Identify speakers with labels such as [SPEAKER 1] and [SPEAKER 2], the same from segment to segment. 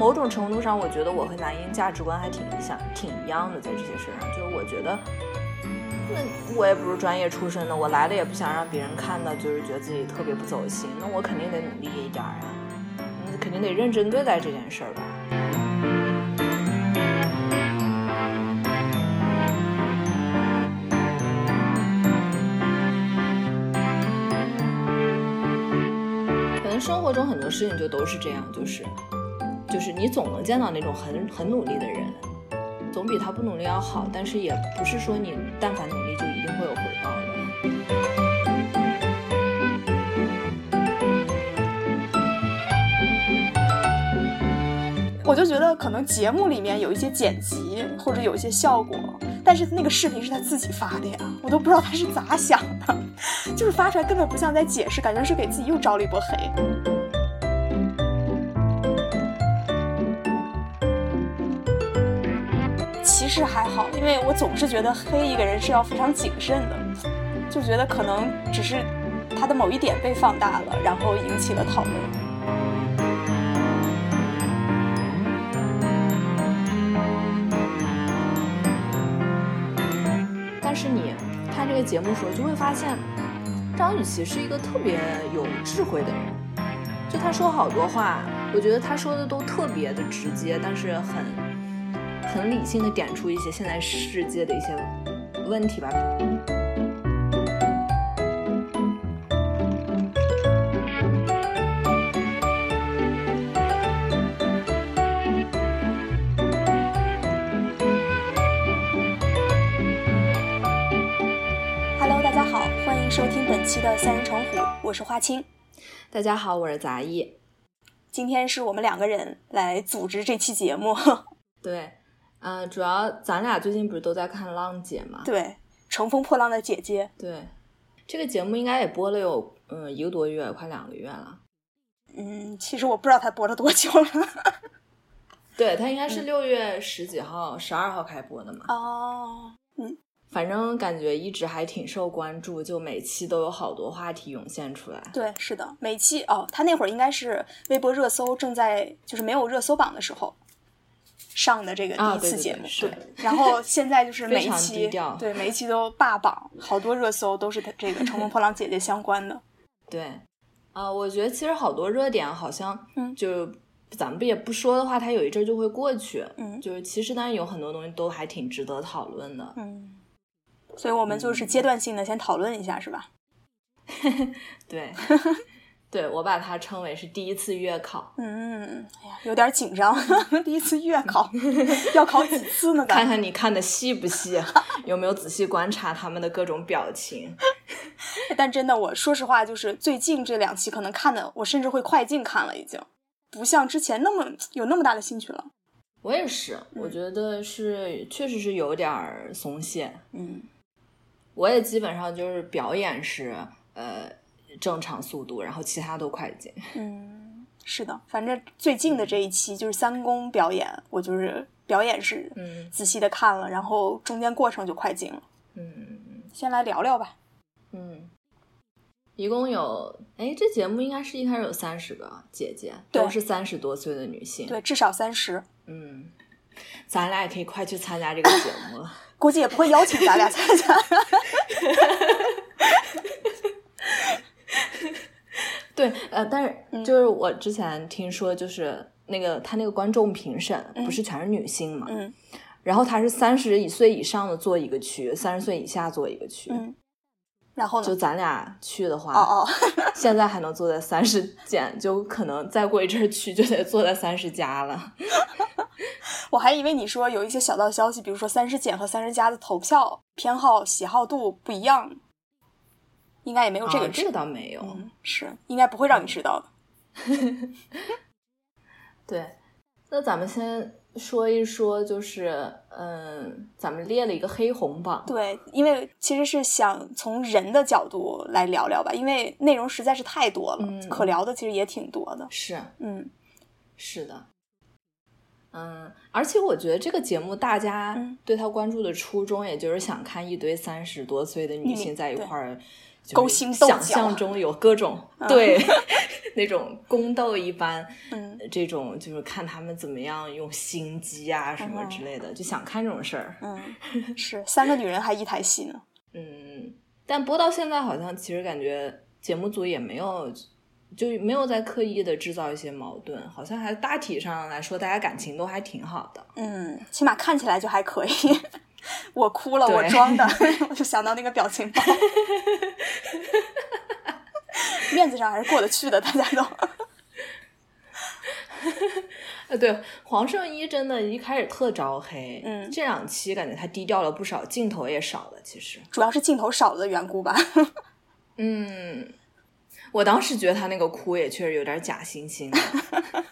[SPEAKER 1] 某种程度上，我觉得我和男音价值观还挺像、挺一样的，在这些事上。就是我觉得，那我也不是专业出身的，我来了也不想让别人看到，就是觉得自己特别不走心。那我肯定得努力一点啊，你肯定得认真对待这件事儿吧。可能生活中很多事情就都是这样，就是。就是你总能见到那种很很努力的人，总比他不努力要好。但是也不是说你但凡努力就一定会有回报的。
[SPEAKER 2] 我就觉得可能节目里面有一些剪辑或者有一些效果，但是那个视频是他自己发的呀，我都不知道他是咋想的，就是发出来根本不像在解释，感觉是给自己又招了一波黑。是还好，因为我总是觉得黑一个人是要非常谨慎的，就觉得可能只是他的某一点被放大了，然后引起了讨论。
[SPEAKER 1] 但是你看这个节目的时候，就会发现张雨绮是一个特别有智慧的人，就他说好多话，我觉得他说的都特别的直接，但是很。很理性的点出一些现在世界的一些问题吧。
[SPEAKER 2] Hello，大家好，欢迎收听本期的三人成虎，我是花青。
[SPEAKER 1] 大家好，我是杂役。
[SPEAKER 2] 今天是我们两个人来组织这期节目。
[SPEAKER 1] 对。嗯，主要咱俩最近不是都在看《浪姐》吗？
[SPEAKER 2] 对，《乘风破浪的姐姐》。
[SPEAKER 1] 对，这个节目应该也播了有嗯一个多月，快两个月了。
[SPEAKER 2] 嗯，其实我不知道它播了多久了。
[SPEAKER 1] 对，它应该是六月十几号、十二号开播的嘛。
[SPEAKER 2] 哦，嗯，
[SPEAKER 1] 反正感觉一直还挺受关注，就每期都有好多话题涌现出来。
[SPEAKER 2] 对，是的，每期哦，他那会儿应该是微博热搜正在就是没有热搜榜的时候。上的这个第一次节目，
[SPEAKER 1] 对，
[SPEAKER 2] 然后现在就是每一期，对每一期都霸榜，好多热搜都是他这个《乘风 破浪姐姐》相关的。
[SPEAKER 1] 对，啊，我觉得其实好多热点好像，嗯，就咱们不也不说的话，它有一阵就会过去，嗯，就是其实当然有很多东西都还挺值得讨论的，
[SPEAKER 2] 嗯，所以我们就是阶段性的先讨论一下，是吧？
[SPEAKER 1] 对。对我把它称为是第一次月考，
[SPEAKER 2] 嗯，哎呀，有点紧张，第一次月考要考几次呢？
[SPEAKER 1] 看看你看的细不细，有没有仔细观察他们的各种表情。
[SPEAKER 2] 但真的，我说实话，就是最近这两期可能看的，我甚至会快进看了，已经不像之前那么有那么大的兴趣了。
[SPEAKER 1] 我也是，我觉得是确实是有点松懈。
[SPEAKER 2] 嗯，
[SPEAKER 1] 我也基本上就是表演是呃。正常速度，然后其他都快进。
[SPEAKER 2] 嗯，是的，反正最近的这一期就是三公表演，我就是表演是嗯仔细的看了，然后中间过程就快进了。
[SPEAKER 1] 嗯，
[SPEAKER 2] 先来聊聊吧。
[SPEAKER 1] 嗯，一共有哎，这节目应该是一开始有三十个姐姐，都是三十多岁的女性，
[SPEAKER 2] 对，至少三十。
[SPEAKER 1] 嗯，咱俩也可以快去参加这个节目了，
[SPEAKER 2] 估计也不会邀请咱俩参加。
[SPEAKER 1] 对，呃，但是就是我之前听说，就是那个他那个观众评审不是全是女性嘛，
[SPEAKER 2] 嗯，
[SPEAKER 1] 然后他是三十岁以上的做一个区，三十岁以下做一个区，
[SPEAKER 2] 嗯，然后呢，
[SPEAKER 1] 就咱俩去的话，
[SPEAKER 2] 哦哦，
[SPEAKER 1] 现在还能坐在三十减，就可能再过一阵去就得坐在三十加了。
[SPEAKER 2] 我还以为你说有一些小道消息，比如说三十减和三十加的投票偏好喜好度不一样。应该也没有这个，
[SPEAKER 1] 这个倒没有，
[SPEAKER 2] 是应该不会让你知道的。
[SPEAKER 1] 对，那咱们先说一说，就是嗯，咱们列了一个黑红榜。
[SPEAKER 2] 对，因为其实是想从人的角度来聊聊吧，因为内容实在是太多了，可聊的其实也挺多的。
[SPEAKER 1] 是，
[SPEAKER 2] 嗯，
[SPEAKER 1] 是的，嗯，而且我觉得这个节目大家对他关注的初衷，也就是想看一堆三十多岁的女性在一块儿。
[SPEAKER 2] 勾心斗角，
[SPEAKER 1] 想象中有各种对 那种宫斗一般，
[SPEAKER 2] 嗯
[SPEAKER 1] 这种就是看他们怎么样用心机啊什么之类的，就想看这种事儿。
[SPEAKER 2] 嗯，是三个女人还一台戏呢。
[SPEAKER 1] 嗯，但播到现在好像其实感觉节目组也没有。就没有在刻意的制造一些矛盾，好像还大体上来说，大家感情都还挺好的。
[SPEAKER 2] 嗯，起码看起来就还可以。我哭了，我装的，我就想到那个表情包，面子上还是过得去的，大家都。
[SPEAKER 1] 呃，对，黄圣依真的一开始特招黑，
[SPEAKER 2] 嗯
[SPEAKER 1] 这两期感觉他低调了不少，镜头也少了。其实，
[SPEAKER 2] 主要是镜头少了的缘故吧。
[SPEAKER 1] 嗯，我当时觉得他那个哭也确实有点假惺惺的。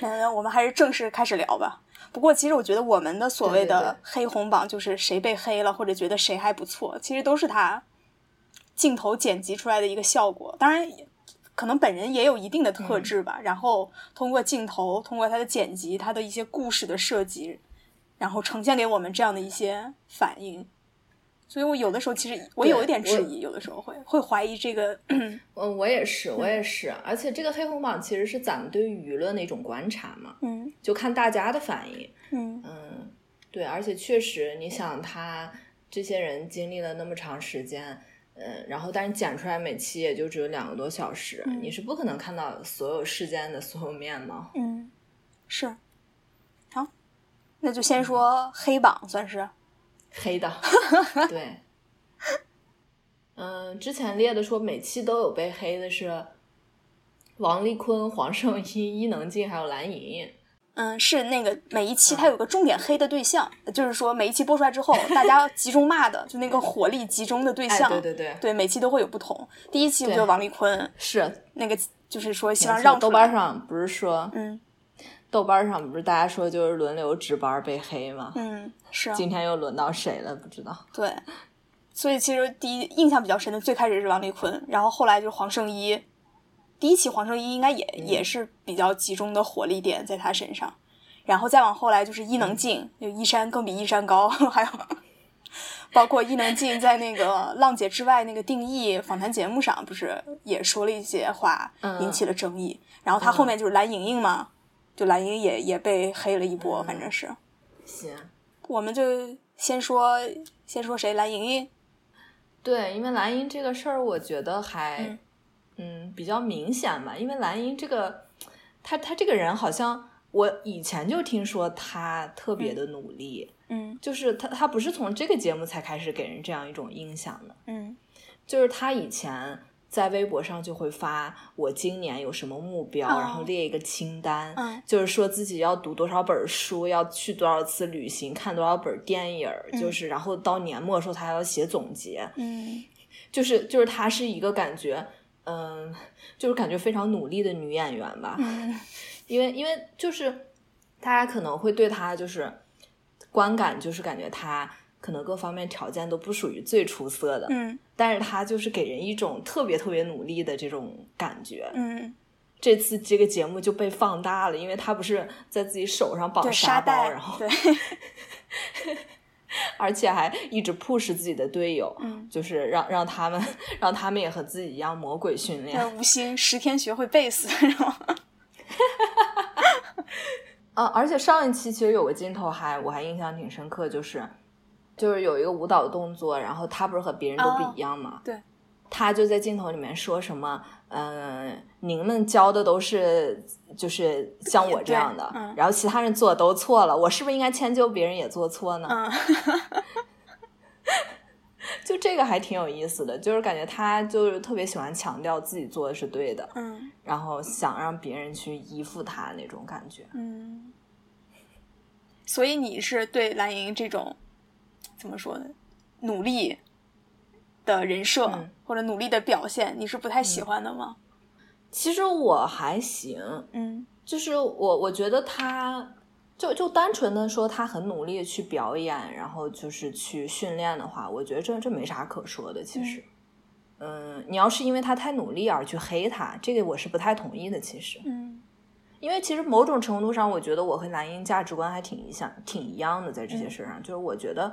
[SPEAKER 2] 嗯，我们还是正式开始聊吧。不过，其实我觉得我们的所谓的黑红榜，就是谁被黑了，或者觉得谁还不错，其实都是他镜头剪辑出来的一个效果。当然，可能本人也有一定的特质吧。然后通过镜头，通过他的剪辑，他的一些故事的设计，然后呈现给我们这样的一些反应。所以我有的时候其实我有一点质疑，有的时候会会怀疑这个，
[SPEAKER 1] 嗯，我也是，我也是。而且这个黑红榜其实是咱们对舆论的一种观察嘛，
[SPEAKER 2] 嗯
[SPEAKER 1] 就看大家的反应。
[SPEAKER 2] 嗯
[SPEAKER 1] 嗯，对，而且确实，你想他这些人经历了那么长时间，嗯，然后但是剪出来每期也就只有两个多小时，
[SPEAKER 2] 嗯
[SPEAKER 1] 你是不可能看到所有事件的所有面貌。
[SPEAKER 2] 嗯，是。好，那就先说黑榜，算是。
[SPEAKER 1] 黑的，对，嗯，之前列的说每期都有被黑的是王丽坤、黄圣依、伊能静还有蓝莹莹。
[SPEAKER 2] 嗯，是那个每一期它有个重点黑的对象，就是说每一期播出来之后，大家集中骂的，就那个火力集中的对
[SPEAKER 1] 哎，
[SPEAKER 2] 象，
[SPEAKER 1] 对对对，
[SPEAKER 2] 对每期都会有不同。第一期我
[SPEAKER 1] 觉
[SPEAKER 2] 得王丽坤
[SPEAKER 1] 是。
[SPEAKER 2] 那个，就是说希望让出来
[SPEAKER 1] 瓣上不是说，
[SPEAKER 2] 嗯
[SPEAKER 1] 豆瓣上不是大家说就是轮流值班被黑吗？
[SPEAKER 2] 嗯是啊
[SPEAKER 1] 今天又轮到谁了？不知道。
[SPEAKER 2] 对，所以其实第一印象比较深的，最开始是王丽坤，然后后来就是黄圣依。第一期黄圣依应该也、
[SPEAKER 1] 嗯
[SPEAKER 2] 也是比较集中的火力点在他身上，然后再往后来就是伊
[SPEAKER 1] 嗯
[SPEAKER 2] 能静，就一山更比一山高，还有包括伊能静在那个《浪姐之外》那个定义访谈节目上，不是也说了一些话，
[SPEAKER 1] 嗯
[SPEAKER 2] 引起了争议。然后他后面就是蓝盈莹嘛，就蓝盈莹也也被黑了一波，反正是。
[SPEAKER 1] 行，
[SPEAKER 2] 我们就先说先说谁，蓝盈莹。
[SPEAKER 1] 对，因为蓝莹这个事儿，我觉得还
[SPEAKER 2] 嗯
[SPEAKER 1] 嗯比较明显嘛。因为蓝莹这个，她她这个人好像我以前就听说她特别的努力，
[SPEAKER 2] 嗯
[SPEAKER 1] 就是她她不是从这个节目才开始给人这样一种印象的，
[SPEAKER 2] 嗯
[SPEAKER 1] 就是她以前。在微博上就会发我今年有什么目标，
[SPEAKER 2] 哦
[SPEAKER 1] 然后列一个清单，
[SPEAKER 2] 嗯。
[SPEAKER 1] 就是说自己要读多少本书，要去多少次旅行，看多少本电影，就是然后到年末的时候他还要写总结，
[SPEAKER 2] 嗯。
[SPEAKER 1] 就是就是她是一个感觉，嗯，就是感觉非常努力的女演员吧，
[SPEAKER 2] 嗯。
[SPEAKER 1] 因为因为就是大家可能会对她就是观感就是感觉她可能各方面条件都不属于最出色的，
[SPEAKER 2] 嗯
[SPEAKER 1] 但是他就是给人一种特别特别努力的这种感觉。
[SPEAKER 2] 嗯，
[SPEAKER 1] 这次这个节目就被放大了，因为他不是在自己手上绑
[SPEAKER 2] 对，
[SPEAKER 1] 沙包，然，后
[SPEAKER 2] 对，
[SPEAKER 1] 而且还一直 push 自己的队友，
[SPEAKER 2] 嗯
[SPEAKER 1] 就是让让他们让他们也和自己一样魔鬼训练。
[SPEAKER 2] 那吴昕十天学会贝斯，然后
[SPEAKER 1] 啊，而且上一期其实有个镜头还我还印象挺深刻，就是就是有一个舞蹈动作，然后他不是和别人都
[SPEAKER 2] 哦
[SPEAKER 1] 不一样嘛，
[SPEAKER 2] 对，
[SPEAKER 1] 他就在镜头里面说什么，嗯、您们教的都是就是像我这样的，
[SPEAKER 2] 嗯
[SPEAKER 1] 然后其他人做的都错了，我是不是应该迁就别人也做错呢？
[SPEAKER 2] 嗯
[SPEAKER 1] 就这个还挺有意思的，就是感觉他就是特别喜欢强调自己做的是对的，
[SPEAKER 2] 嗯
[SPEAKER 1] 然后想让别人去依附他那种感觉。
[SPEAKER 2] 嗯，所以你是对蓝莹这种怎么说呢，努力的人设、
[SPEAKER 1] 嗯
[SPEAKER 2] 或者努力的表现，你是不太喜欢的吗？
[SPEAKER 1] 其实我还行，
[SPEAKER 2] 嗯
[SPEAKER 1] 就是我我觉得他就就单纯的说他很努力的去表演，然后就是去训练的话，我觉得这这没啥可说的。其实，嗯你要是因为他太努力而去黑他，这个我是不太同意的。其实，
[SPEAKER 2] 嗯
[SPEAKER 1] 因为其实某种程度上，我觉得我和蓝英价值观还挺一样，挺一样的，在这些事上，就是我觉得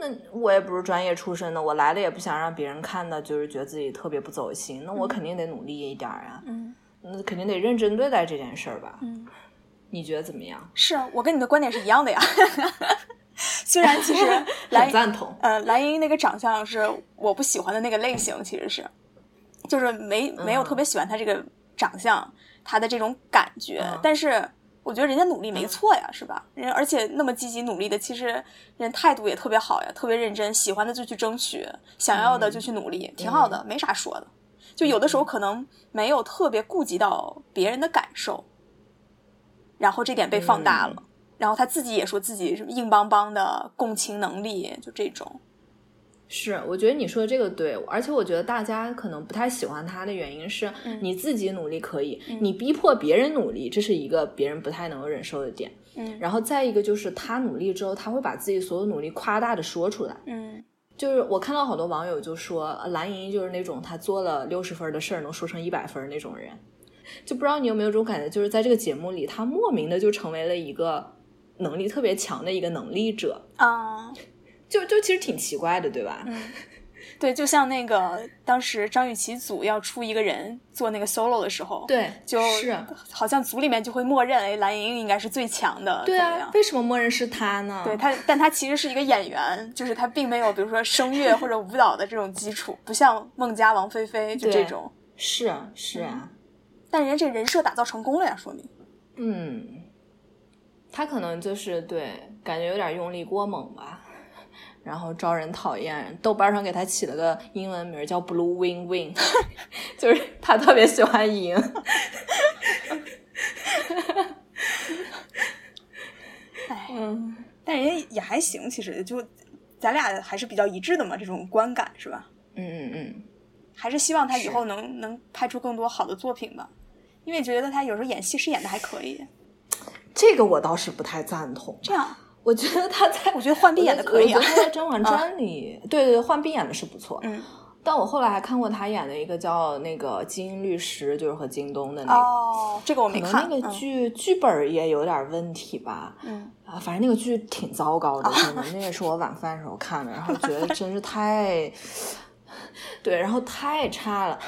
[SPEAKER 1] 那我也不是专业出身的，我来了也不想让别人看到，就是觉得自己特别不走心。那我肯定得努力一点啊，
[SPEAKER 2] 嗯
[SPEAKER 1] 那肯定得认真对待这件事儿吧？
[SPEAKER 2] 嗯，
[SPEAKER 1] 你觉得怎么样？
[SPEAKER 2] 是啊我跟你的观点是一样的呀。虽然其实
[SPEAKER 1] 很
[SPEAKER 2] 蓝
[SPEAKER 1] 赞同。
[SPEAKER 2] 呃蓝莹莹那个长相是我不喜欢的那个类型，其实是就是没没有特别喜欢她这个长相，她的这种感觉，
[SPEAKER 1] 嗯
[SPEAKER 2] 但是。我觉得人家努力没错呀，是吧？人而且那么积极努力的，其实人态度也特别好呀，特别认真，喜欢的就去争取，想要的就去努力，挺好的，没啥说的。就有的时候可能没有特别顾及到别人的感受，然后这点被放大了，然后他自己也说自己什么硬邦邦的共情能力，就这种。
[SPEAKER 1] 是，我觉得你说的这个对，而且我觉得大家可能不太喜欢他的原因是，
[SPEAKER 2] 嗯
[SPEAKER 1] 你自己努力可以，你逼迫别人努力，这是一个别人不太能够忍受的点。
[SPEAKER 2] 嗯
[SPEAKER 1] 然后再一个就是他努力之后，他会把自己所有努力夸大的说出来。
[SPEAKER 2] 嗯
[SPEAKER 1] 就是我看到好多网友就说，呃蓝莹莹就是那种他做了六十分的事儿能说成一百分那种人，就不知道你有没有这种感觉，就是在这个节目里，他莫名的就成为了一个能力特别强的一个能力者，
[SPEAKER 2] 啊，
[SPEAKER 1] 就就其实挺奇怪的，对吧？
[SPEAKER 2] 嗯，对，就像那个当时张雨绮组要出一个人做那个 solo 的时候，，
[SPEAKER 1] 对，
[SPEAKER 2] 就是好像组里面就会默认，哎，蓝莹莹应该是最强的，
[SPEAKER 1] 对啊
[SPEAKER 2] 怎么样，
[SPEAKER 1] 为什么默认是她呢？
[SPEAKER 2] 对她，但她其实是一个演员，就是她并没有比如说声乐或者舞蹈的这种基础，不像孟佳、王菲菲就这种。
[SPEAKER 1] 是啊，是啊，
[SPEAKER 2] 但人家这人设打造成功了呀，说明。
[SPEAKER 1] 嗯，他可能就是对，感觉有点用力过猛吧，然后招人讨厌。豆瓣上给他起了个英文名叫 Blue Wing Wing，就是他特别喜欢赢。
[SPEAKER 2] 哎，
[SPEAKER 1] 嗯，
[SPEAKER 2] 但人家也还行，其实就咱俩还是比较一致的嘛，这种观感是吧？
[SPEAKER 1] 嗯嗯嗯，
[SPEAKER 2] 还是希望他以后能能拍出更多好的作品吧，因为觉得他有时候演戏是演的还可以。
[SPEAKER 1] 这个我倒是不太赞同。
[SPEAKER 2] 这样，
[SPEAKER 1] 我觉得他在，
[SPEAKER 2] 我觉得浣碧演的可以啊
[SPEAKER 1] 我觉得他在《甄嬛 传》里，对对对，浣碧演的是不错。
[SPEAKER 2] 嗯，
[SPEAKER 1] 但我后来还看过他演的一个叫那个《基因律师》，就是和京东的那个。
[SPEAKER 2] 哦，这个我没
[SPEAKER 1] 可
[SPEAKER 2] 看。
[SPEAKER 1] 能那个剧、剧本也有点问题吧，
[SPEAKER 2] 嗯，
[SPEAKER 1] 啊，反正那个剧挺糟糕的，真的，那个是我晚饭时候看的，然后觉得真是太，对，然后太差了。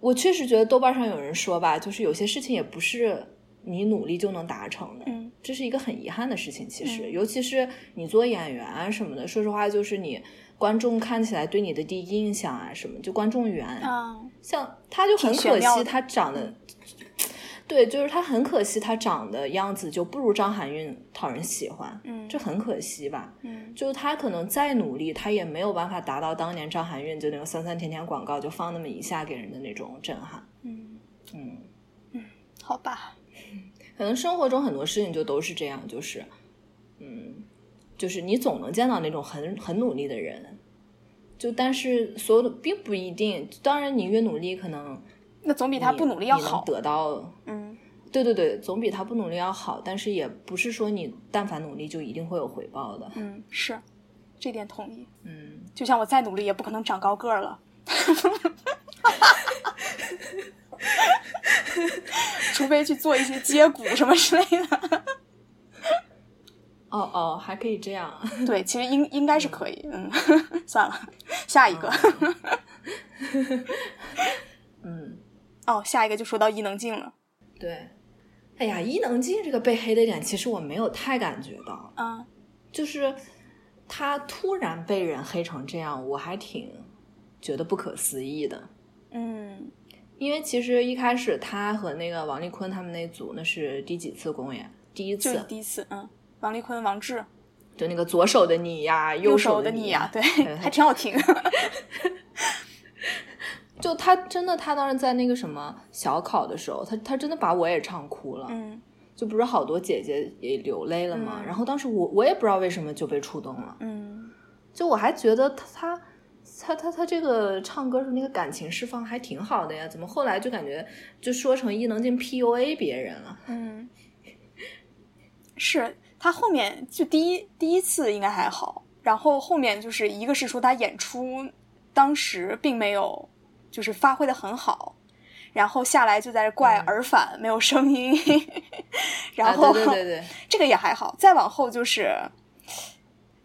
[SPEAKER 1] 我确实觉得豆瓣上有人说吧，就是有些事情也不是你努力就能达成的，
[SPEAKER 2] 嗯
[SPEAKER 1] 这是一个很遗憾的事情。其实，
[SPEAKER 2] 嗯
[SPEAKER 1] 尤其是你做演员啊什么的，说实话，就是你观众看起来对你的第一印象啊什么，就观众缘，
[SPEAKER 2] 啊，
[SPEAKER 1] 像他就很可惜，他长得，对，就是他很可惜，他长的样子就不如张含韵讨人喜欢，
[SPEAKER 2] 嗯
[SPEAKER 1] 这很可惜吧？
[SPEAKER 2] 嗯
[SPEAKER 1] 就是他可能再努力，他也没有办法达到当年张含韵就那个酸酸甜甜广告就放那么一下给人的那种震撼。
[SPEAKER 2] 嗯，
[SPEAKER 1] 嗯，
[SPEAKER 2] 好吧，
[SPEAKER 1] 可能生活中很多事情就都是这样，就是，嗯，就是你总能见到那种很很努力的人，就但是所有的并不一定，当然你越努力，可能
[SPEAKER 2] 那总比他不努力要好。
[SPEAKER 1] 得到
[SPEAKER 2] 嗯
[SPEAKER 1] 对对对，总比他不努力要好，但是也不是说你但凡努力就一定会有回报的。
[SPEAKER 2] 嗯，是，这点同意。
[SPEAKER 1] 嗯，
[SPEAKER 2] 就像我再努力，也不可能长高个儿了。除非去做一些接骨什么之类的。
[SPEAKER 1] 哦哦，还可以这样。
[SPEAKER 2] 对，其实应应该是可以。嗯，算了，下一个。
[SPEAKER 1] 嗯，
[SPEAKER 2] 哦，下一个就说到伊能静了。
[SPEAKER 1] 对。哎呀，伊能静这个被黑的点，其实我没有太感觉到，
[SPEAKER 2] 啊，
[SPEAKER 1] 就是她突然被人黑成这样，我还挺觉得不可思议的。
[SPEAKER 2] 嗯
[SPEAKER 1] 因为其实一开始他和那个王丽坤他们那组，那是第几次公演？第一次，
[SPEAKER 2] 第一次。嗯，王丽坤、王志，
[SPEAKER 1] 就那个左手的你呀，
[SPEAKER 2] 右
[SPEAKER 1] 手
[SPEAKER 2] 的
[SPEAKER 1] 你
[SPEAKER 2] 呀，对，
[SPEAKER 1] 对
[SPEAKER 2] 还挺好听。
[SPEAKER 1] 就他真的，他当时在那个什么小考的时候，他他真的把我也唱哭了，
[SPEAKER 2] 嗯
[SPEAKER 1] 就不是好多姐姐也流泪了嘛。
[SPEAKER 2] 嗯
[SPEAKER 1] 然后当时我我也不知道为什么就被触动了，
[SPEAKER 2] 嗯
[SPEAKER 1] 就我还觉得他他他他他这个唱歌的那个感情释放还挺好的呀，怎么后来就感觉就说成伊能静 PUA 别人了？
[SPEAKER 2] 嗯，是他后面就第一第一次应该还好，然后后面就是一个是说他演出当时并没有就是发挥的很好。然后下来就在这怪
[SPEAKER 1] 嗯
[SPEAKER 2] 耳返、没有声音，然
[SPEAKER 1] 啊
[SPEAKER 2] 后、
[SPEAKER 1] 对对对对，
[SPEAKER 2] 这个也还好，再往后就是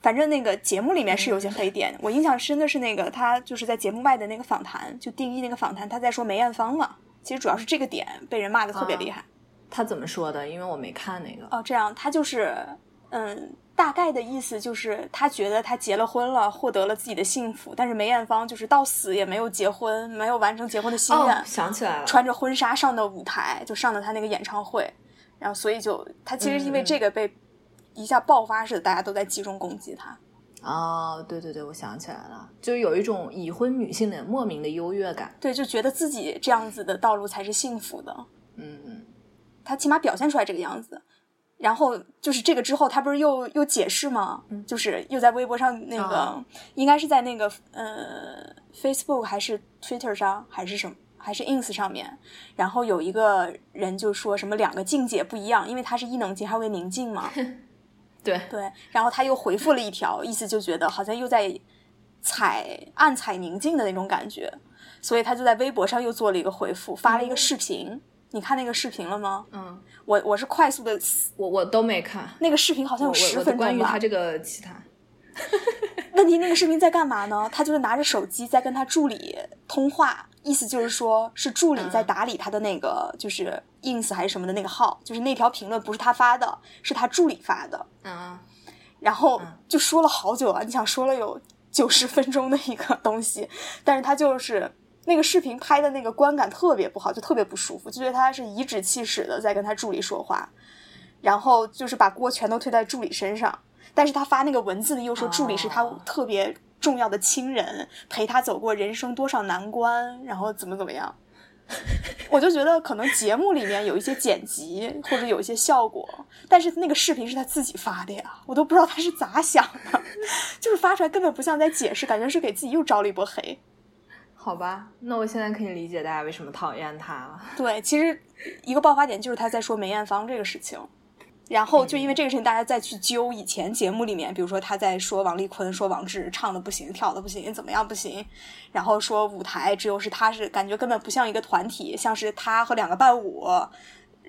[SPEAKER 2] 反正那个节目里面是有些黑点，我印象深的是那个他就是在节目外的那个访谈，就定义那个访谈，他在说梅艳芳嘛。其实主要是这个点被人骂的特别厉害。
[SPEAKER 1] 他怎么说的？因为我没看那个。
[SPEAKER 2] 哦，这样，他就是嗯，大概的意思就是他觉得他结了婚了，获得了自己的幸福，但是梅艳芳就是到死也没有结婚，没有完成结婚的心愿。
[SPEAKER 1] 想起来了，
[SPEAKER 2] 穿着婚纱上的舞台，就上了他那个演唱会，然后所以就他其实因为这个被一下爆发似的，大家都在集中攻击他。
[SPEAKER 1] 哦，对对对，我想起来了，就是有一种已婚女性的莫名的优越感，
[SPEAKER 2] 对，就觉得自己这样子的道路才是幸福的。
[SPEAKER 1] 嗯嗯，
[SPEAKER 2] 他起码表现出来这个样子。然后就是这个之后，他不是又又解释吗？就是又在微博上那个，应该是在那个呃 Facebook 还是 Twitter 上还是什么，还是 Ins 上面，然后有一个人就说什么两个境界不一样，因为他是伊能静，还为宁静嘛。
[SPEAKER 1] 对
[SPEAKER 2] 对，然后他又回复了一条，意思就觉得好像又在踩暗踩宁静的那种感觉，所以他就在微博上又做了一个回复，发了一个视频。你看那个视频了吗？
[SPEAKER 1] 嗯，
[SPEAKER 2] 我我是快速的，
[SPEAKER 1] 我我都没看
[SPEAKER 2] 那个视频，好像有十分钟吧。
[SPEAKER 1] 关于他这个其他
[SPEAKER 2] 问题，那个视频在干嘛呢？他就是拿着手机在跟他助理通话，意思就是说是助理在打理他的那个就是 ins 还是什么的那个号，就是那条评论不是他发的，是他助理发的。
[SPEAKER 1] 嗯，
[SPEAKER 2] 然后就说了好久啊，你想说了有九十分钟的一个东西，但是他就是那个视频拍的那个观感特别不好，就特别不舒服，就觉得他是颐指气使的在跟他助理说话，然后就是把锅全都推在助理身上。但是他发那个文字里又说助理是他特别重要的亲人，陪他走过人生多少难关，然后怎么怎么样，我就觉得可能节目里面有一些剪辑或者有一些效果，但是那个视频是他自己发的呀，我都不知道他是咋想的，就是发出来根本不像在解释，感觉是给自己又招了一波黑。
[SPEAKER 1] 好吧，那我现在可以理解大家为什么讨厌他了。
[SPEAKER 2] 对，其实一个爆发点就是他在说梅艳芳这个事情。然后就因为这个事情，大家再去揪以前节目里面，比如说他在说王丽坤，说王志唱的不行，跳的不行，怎么样不行？然后说舞台只有是他是感觉根本不像一个团体，像是他和两个伴舞。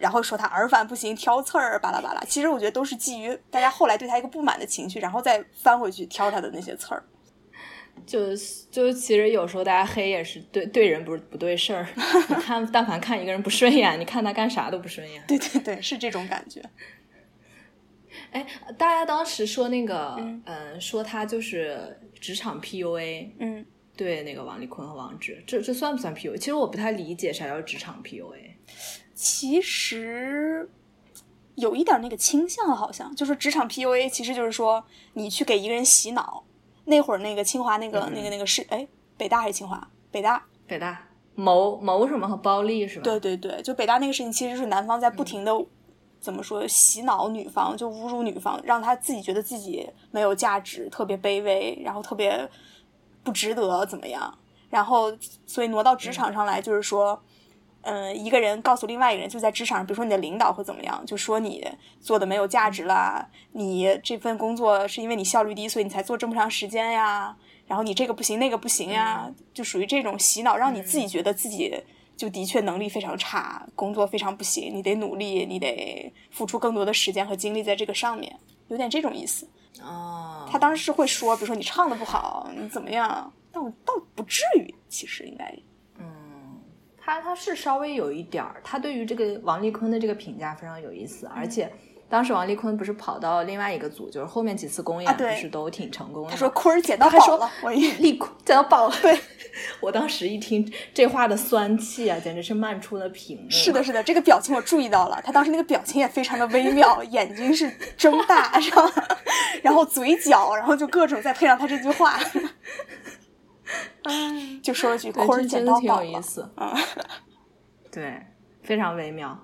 [SPEAKER 2] 然后说他耳返不行，挑刺儿，巴拉巴拉。其实我觉得都是基于大家后来对他一个不满的情绪，然后再翻回去挑他的那些刺儿。
[SPEAKER 1] 就就其实有时候大家黑也是对对人不是不对事儿。你看，但凡看一个人不顺眼，你看他干啥都不顺眼。
[SPEAKER 2] 对对对，是这种感觉。
[SPEAKER 1] 哎，大家当时说那个，嗯，说他就是职场 PUA，
[SPEAKER 2] 嗯，
[SPEAKER 1] 对，那个王丽坤和王志，这这算不算 PUA？其实我不太理解啥叫职场 PUA。
[SPEAKER 2] 其实有一点那个倾向，好像就是职场 PUA，其实就是说你去给一个人洗脑。那会儿那个清华那个那个那个是哎，北大还是清华？北大，
[SPEAKER 1] 北大谋谋什么和包丽是吧？
[SPEAKER 2] 对对对，就北大那个事情，其实是男方在不停的。怎么说？洗脑女方就侮辱女方，让她自己觉得自己没有价值，特别卑微，然后特别不值得怎么样？然后所以挪到职场上来，就是说，嗯，一个人告诉另外一个人，就在职场上，比如说你的领导会怎么样，就说你做的没有价值啦，你这份工作是因为你效率低，所以你才做这么长时间呀，然后你这个不行，那个不行呀，就属于这种洗脑，让你自己觉得自己。就的确能力非常差，工作非常不行，你得努力，你得付出更多的时间和精力在这个上面，有点这种意思。
[SPEAKER 1] 哦，
[SPEAKER 2] 他当时是会说，比如说你唱的不好，你怎么样？但我倒不至于，其实应该。
[SPEAKER 1] 嗯，他他是稍微有一点儿，他对于这个王丽坤的这个评价非常有意思，而且。当时王丽坤不是跑到另外一个组，就是后面几次公演不是都挺成功的。
[SPEAKER 2] 他说坤儿捡到宝了，
[SPEAKER 1] 我丽坤捡到宝了。对，我当时一听这话的酸气啊，简直是漫出了屏幕。
[SPEAKER 2] 是的，是的，这个表情我注意到了，他当时那个表情也非常的微妙，眼睛是睁大，然后？然后嘴角，然后就各种再配上他这句话，就说了句坤儿捡到宝了。
[SPEAKER 1] 嗯，对，非常微妙。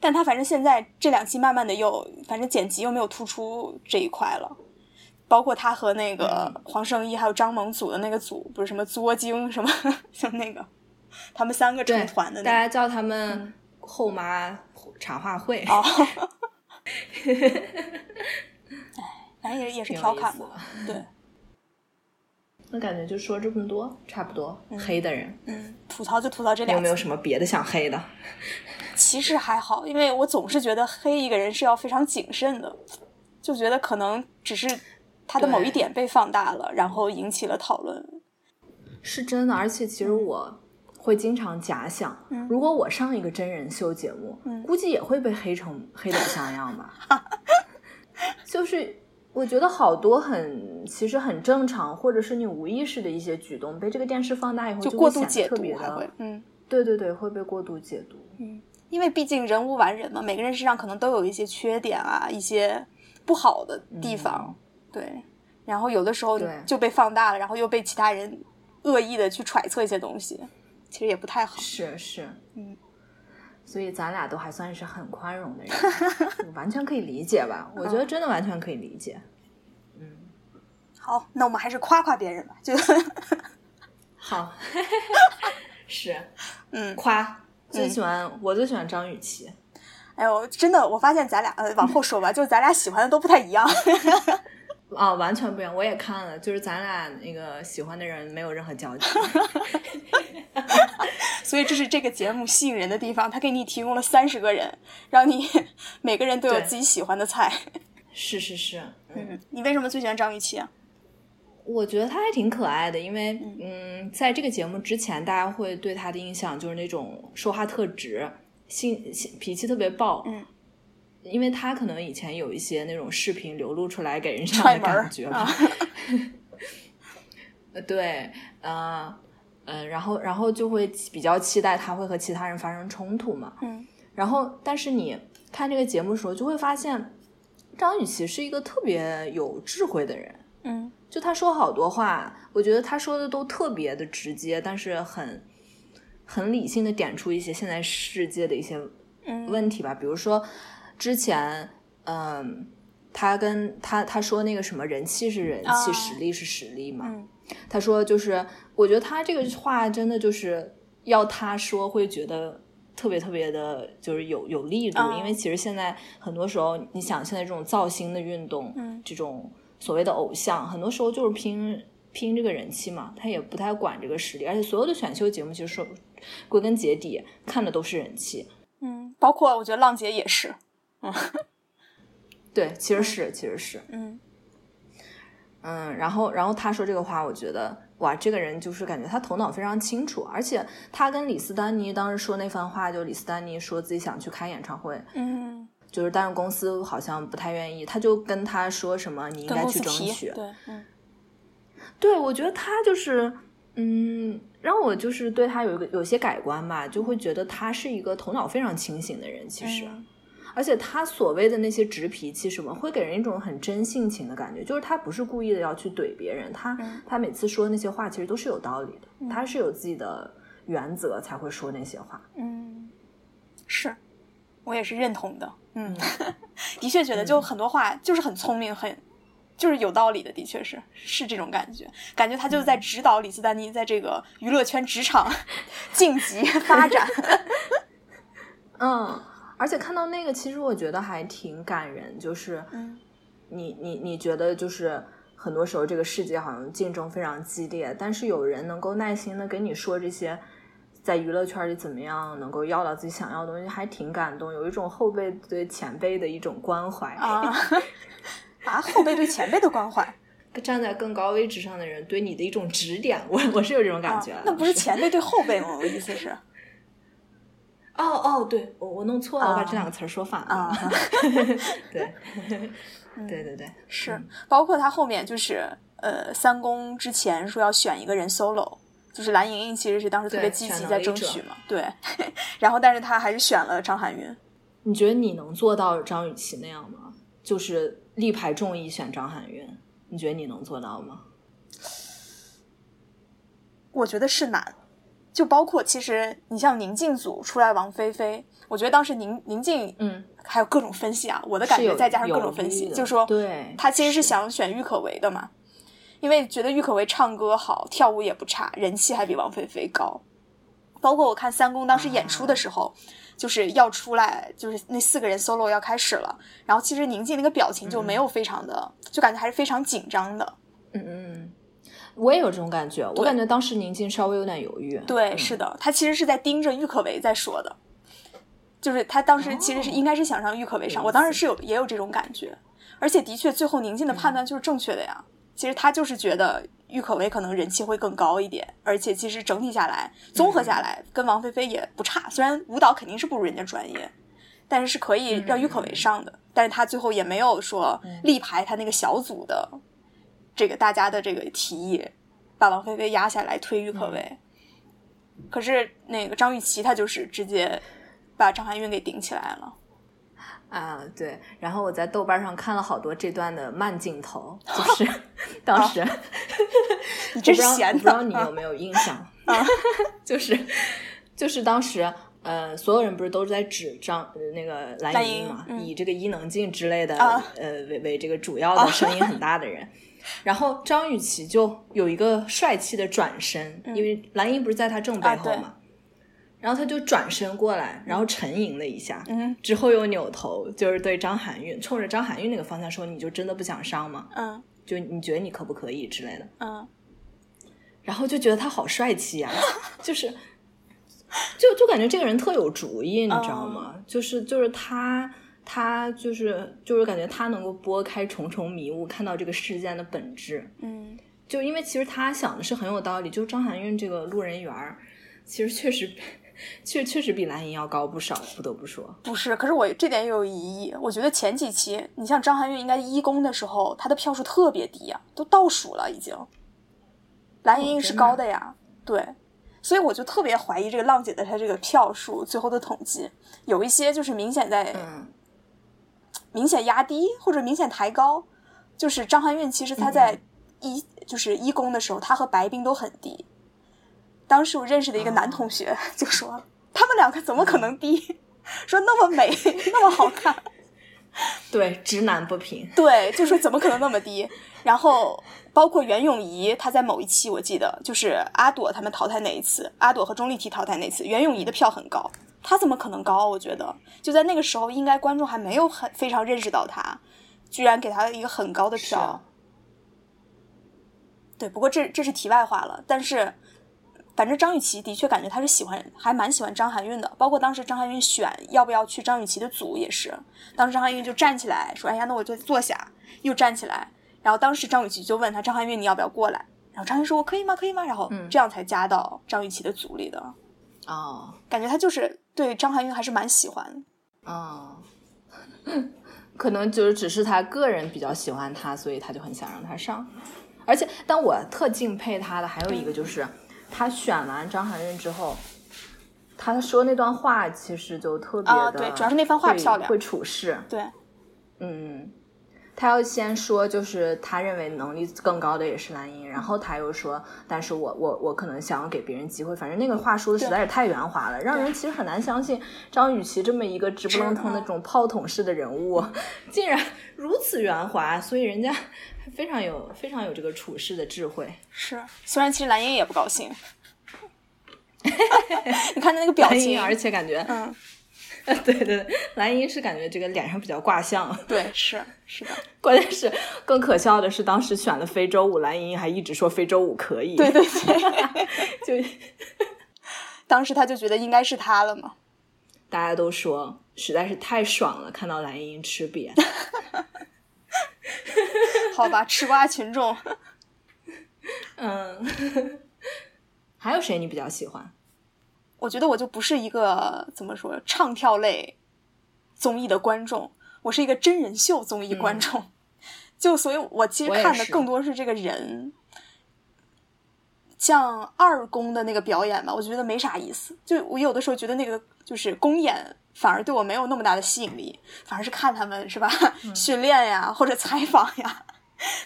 [SPEAKER 2] 但他反正现在这两期慢慢的又，反正剪辑又没有突出这一块了，包括他和那个黄圣依还有张萌组的那个组，不是什么作精什么，像那个他们三个成团的，
[SPEAKER 1] 大家叫他们后妈茶话会。
[SPEAKER 2] 哦，哎，反正也也是调侃吧，对。
[SPEAKER 1] 那感觉就说这么多，差不多黑的人，
[SPEAKER 2] 嗯，吐槽就吐槽这两，
[SPEAKER 1] 有没有什么别的想黑的？
[SPEAKER 2] 其实还好，因为我总是觉得黑一个人是要非常谨慎的，就觉得可能只是他的某一点被放大了，然后引起了讨论。
[SPEAKER 1] 是真的，而且其实我会经常假想，
[SPEAKER 2] 嗯
[SPEAKER 1] 如果我上一个真人秀节目，
[SPEAKER 2] 嗯
[SPEAKER 1] 估计也会被黑成黑的像样吧。就是我觉得好多很其实很正常，或者是你无意识的一些举动，被这个电视放大以后，
[SPEAKER 2] 就过度解读还会，嗯
[SPEAKER 1] 对对对，会被过度解读。
[SPEAKER 2] 嗯，因为毕竟人无完人嘛，每个人身上可能都有一些缺点啊，一些不好的地方，对。然后有的时候就被放大了，然后又被其他人恶意的去揣测一些东西，其实也不太好。
[SPEAKER 1] 是是，
[SPEAKER 2] 嗯，
[SPEAKER 1] 所以咱俩都还算是很宽容的人，完全可以理解吧？我觉得真的完全可以理解。
[SPEAKER 2] 嗯好，那我们还是夸夸别人吧，就
[SPEAKER 1] 好 是
[SPEAKER 2] 嗯，
[SPEAKER 1] 夸最喜欢、我最喜欢张雨绮。
[SPEAKER 2] 哎呦，真的，我发现咱俩呃，往后说吧，就是咱俩喜欢的都不太一样。
[SPEAKER 1] 啊、完全不一样。我也看了，就是咱俩那个喜欢的人没有任何交集。
[SPEAKER 2] 所以这是这个节目吸引人的地方，他给你提供了三十个人，让你每个人都有自己喜欢的菜。
[SPEAKER 1] 是是是，嗯，
[SPEAKER 2] 嗯，你为什么最喜欢张雨绮啊？
[SPEAKER 1] 我觉得他还挺可爱的，因为嗯，在这个节目之前，大家会对他的印象就是那种说话特直，性性脾气特别暴。
[SPEAKER 2] 嗯。
[SPEAKER 1] 因为他可能以前有一些那种视频流露出来，给人这样的感觉吧。
[SPEAKER 2] 啊
[SPEAKER 1] 呃，对，呃，呃，然后，然后就会比较期待他会和其他人发生冲突嘛。
[SPEAKER 2] 嗯。
[SPEAKER 1] 然后，但是你看这个节目的时候，就会发现张雨绮是一个特别有智慧的人。
[SPEAKER 2] 嗯
[SPEAKER 1] 就他说好多话，我觉得他说的都特别的直接，但是很很理性的点出一些现在世界的一些
[SPEAKER 2] 嗯。
[SPEAKER 1] 问题吧，比如说之前，嗯，他跟他他说那个什么人气是人气，
[SPEAKER 2] 啊。
[SPEAKER 1] 实力是实力嘛，
[SPEAKER 2] 嗯。
[SPEAKER 1] 他说就是，我觉得他这个话真的就是要他说会觉得特别特别的，就是有有力度，
[SPEAKER 2] 啊
[SPEAKER 1] 因为其实现在很多时候，你想现在这种造星的运动，
[SPEAKER 2] 嗯。
[SPEAKER 1] 这种所谓的偶像，很多时候就是拼拼这个人气嘛，他也不太管这个实力，而且所有的选秀节目其实说归根结底看的都是人气，
[SPEAKER 2] 嗯，包括我觉得浪姐也是。嗯。
[SPEAKER 1] 对，其实是其实是，
[SPEAKER 2] 嗯。
[SPEAKER 1] 嗯，然后然后他说这个话，我觉得哇，这个人就是感觉他头脑非常清楚，而且他跟李斯丹妮当时说那番话，就李斯丹妮说自己想去开演唱会，
[SPEAKER 2] 嗯，
[SPEAKER 1] 就是但是公司好像不太愿意，他就跟他说什么你应该去争取，
[SPEAKER 2] 对，嗯。
[SPEAKER 1] 对，我觉得他就是，嗯，让我就是对他有一个有些改观吧，就会觉得他是一个头脑非常清醒的人，其实，
[SPEAKER 2] 嗯。
[SPEAKER 1] 而且他所谓的那些直脾气什么，会给人一种很真性情的感觉，就是他不是故意的要去怼别人，他、
[SPEAKER 2] 嗯。
[SPEAKER 1] 他每次说那些话其实都是有道理的，他是有自己的原则才会说那些话。
[SPEAKER 2] 嗯，是我也是认同的。嗯，的确觉得就很多话就是很聪明，很就是有道理的，的确是是这种感觉，感觉他就是在指导李斯丹妮在这个娱乐圈职场 晋级发展。
[SPEAKER 1] 嗯，而且看到那个，其实我觉得还挺感人，就是
[SPEAKER 2] 嗯
[SPEAKER 1] 你你你觉得就是很多时候这个世界好像竞争非常激烈，但是有人能够耐心的跟你说这些，在娱乐圈里怎么样能够要到自己想要的东西，还挺感动，有一种后辈对前辈的一种关怀。
[SPEAKER 2] 啊 啊，后辈对前辈的关怀。
[SPEAKER 1] 站在更高位置上的人对你的一种指点，我我是有这种感
[SPEAKER 2] 啊
[SPEAKER 1] 觉的、，
[SPEAKER 2] 那不是前辈对后辈吗？我的意思是
[SPEAKER 1] 哦哦，对我我弄错了，我把
[SPEAKER 2] 啊
[SPEAKER 1] 这两个词儿说反了，
[SPEAKER 2] 啊，
[SPEAKER 1] 对对对对，
[SPEAKER 2] 是，包括他后面就是呃三公之前说要选一个人 solo，就是蓝盈莹其实是当时特别积极在争取嘛，对，然后但是他还是选了张含韵。
[SPEAKER 1] 你觉得你能做到张雨绮那样吗？就是力排众议选张含韵，你觉得你能做到吗？
[SPEAKER 2] 我觉得是难，就包括其实你像宁静组出来王菲菲，我觉得当时宁宁静
[SPEAKER 1] 嗯，
[SPEAKER 2] 还有各种分析啊，我的感觉再加上各种分析，就说
[SPEAKER 1] 对
[SPEAKER 2] 他其实是想选郁可唯的嘛，因为觉得郁可唯唱歌好，跳舞也不差，人气还比王菲菲高。包括我看三公当时演出的时候，就是要出来，就是那四个人 solo 要开始了，然后其实宁静那个表情就没有非常的，就感觉还是非常紧张的。
[SPEAKER 1] 嗯嗯嗯，我也有这种感觉，我感觉当时宁静稍微有点犹豫。
[SPEAKER 2] 对，
[SPEAKER 1] 嗯
[SPEAKER 2] 是的，他其实是在盯着郁可唯在说的。就是他当时其实是应该是想让郁可唯上，我当时是有也有这种感觉，而且的确最后宁静的判断就是正确的呀。其实他就是觉得郁可唯可能人气会更高一点，而且其实整体下来综合下来跟王菲菲也不差，虽然舞蹈肯定是不如人家专业，但是是可以让郁可唯上的。但是他最后也没有说力排他那个小组的这个大家的这个提议，把王菲菲压下来推郁可唯。可是那个张雨绮她就是直接把张含韵给顶起来了。
[SPEAKER 1] 啊，对，然后我在豆瓣上看了好多这段的慢镜头，就是 当时，
[SPEAKER 2] 你真闲
[SPEAKER 1] 不知道你有没有印象 啊？就是就是当时，呃，所有人不是都是在指张那个蓝
[SPEAKER 2] 莹
[SPEAKER 1] 嘛，以这个伊能静之类的呃为为这个主要的声音很大的人，然后张雨绮就有一个帅气的转身，因为蓝莹不是在她正背后嘛。然后他就转身过来，然后沉吟了一下，
[SPEAKER 2] 嗯，
[SPEAKER 1] 之后又扭头，就是对张含韵，冲着张含韵那个方向说：“你就真的不想上吗？
[SPEAKER 2] 嗯，
[SPEAKER 1] 就你觉得你可不可以之类的？
[SPEAKER 2] 嗯，
[SPEAKER 1] 然后就觉得他好帅气呀，就是，就就感觉这个人特有主意，你知道吗？就是就是他他就是就是感觉他能够拨开重重迷雾，看到这个事件的本质。
[SPEAKER 2] 嗯，
[SPEAKER 1] 就因为其实他想的是很有道理，就是张含韵这个路人缘儿，其实确实。确确实比蓝莹要高不少，不得不说。
[SPEAKER 2] 不是，可是我这点也有疑义。我觉得前几期，你像张含韵，应该一公的时候，她的票数特别低啊，都倒数了已经。蓝莹是高的呀，对，所以我就特别怀疑这个浪姐的她这个票数最后的统计，有一些就是明显在明显压低或者明显抬高。就是张含韵，其实她在一就是一公的时候，她和白冰都很低。当时我认识的一个男同学就说：“他们两个怎么可能低？说那么美，那么好看。”
[SPEAKER 1] 对，直男不平。
[SPEAKER 2] 对，就说怎么可能那么低？然后包括袁咏仪，她在某一期我记得就是阿朵他们淘汰那一次，阿朵和钟丽缇淘汰那次，袁咏仪的票很高，她怎么可能高？我觉得就在那个时候，应该观众还没有很非常认识到她，居然给她一个很高的票。对，不过这这是题外话了，但是。反正张雨绮的确感觉她是喜欢，还蛮喜欢张含韵的。包括当时张含韵选要不要去张雨绮的组也是，当时张含韵就站起来说：“哎呀，那我就坐下。”又站起来，然后当时张雨绮就问他：“张含韵，你要不要过来？”然后张含韵说：“我可以吗？可以吗？”然后这样才加到张雨绮的组里的。
[SPEAKER 1] 哦，
[SPEAKER 2] 感觉他就是对张含韵还是蛮喜欢。
[SPEAKER 1] 哦，可能就是只是他个人比较喜欢他，所以他就很想让他上。而且，但我特敬佩他的还有一个就是。他选完张含韵之后，他说那段话其实就特别的，
[SPEAKER 2] 对，主要是那番话漂亮，
[SPEAKER 1] 会处事，
[SPEAKER 2] 对，
[SPEAKER 1] 嗯，他要先说，就是他认为能力更高的也是蓝莹，然后他又说，但是我我我可能想要给别人机会，反正那个话说的实在是太圆滑了，让人其实很难相信张雨绮这么一个直不愣腾的这种炮筒式的人物，竟然如此圆滑，所以人家。非常有非常有这个处事的智慧，
[SPEAKER 2] 是。虽然其实蓝英也不高兴，你看他那个表情，
[SPEAKER 1] 而且感觉，
[SPEAKER 2] 嗯，
[SPEAKER 1] 对对，蓝英是感觉这个脸上比较挂相，
[SPEAKER 2] 对，是是的。
[SPEAKER 1] 关键是更可笑的是，当时选了非洲舞，蓝英还一直说非洲舞可以，
[SPEAKER 2] 对对对，就当时他就觉得应该是他了嘛。
[SPEAKER 1] 大家都说实在是太爽了，看到蓝英吃瘪。
[SPEAKER 2] 好吧，吃瓜群众。
[SPEAKER 1] 嗯，还有谁你比较喜欢？
[SPEAKER 2] 我觉得我就不是一个怎么说唱跳类综艺的观众，我是一个真人秀综艺观众。就所以，我其实看的更多是这个人。像二宫的那个表演吧，我觉得没啥意思。就我有的时候觉得那个就是公演。反而对我没有那么大的吸引力，反而是看他们是吧？训练呀，或者采访呀，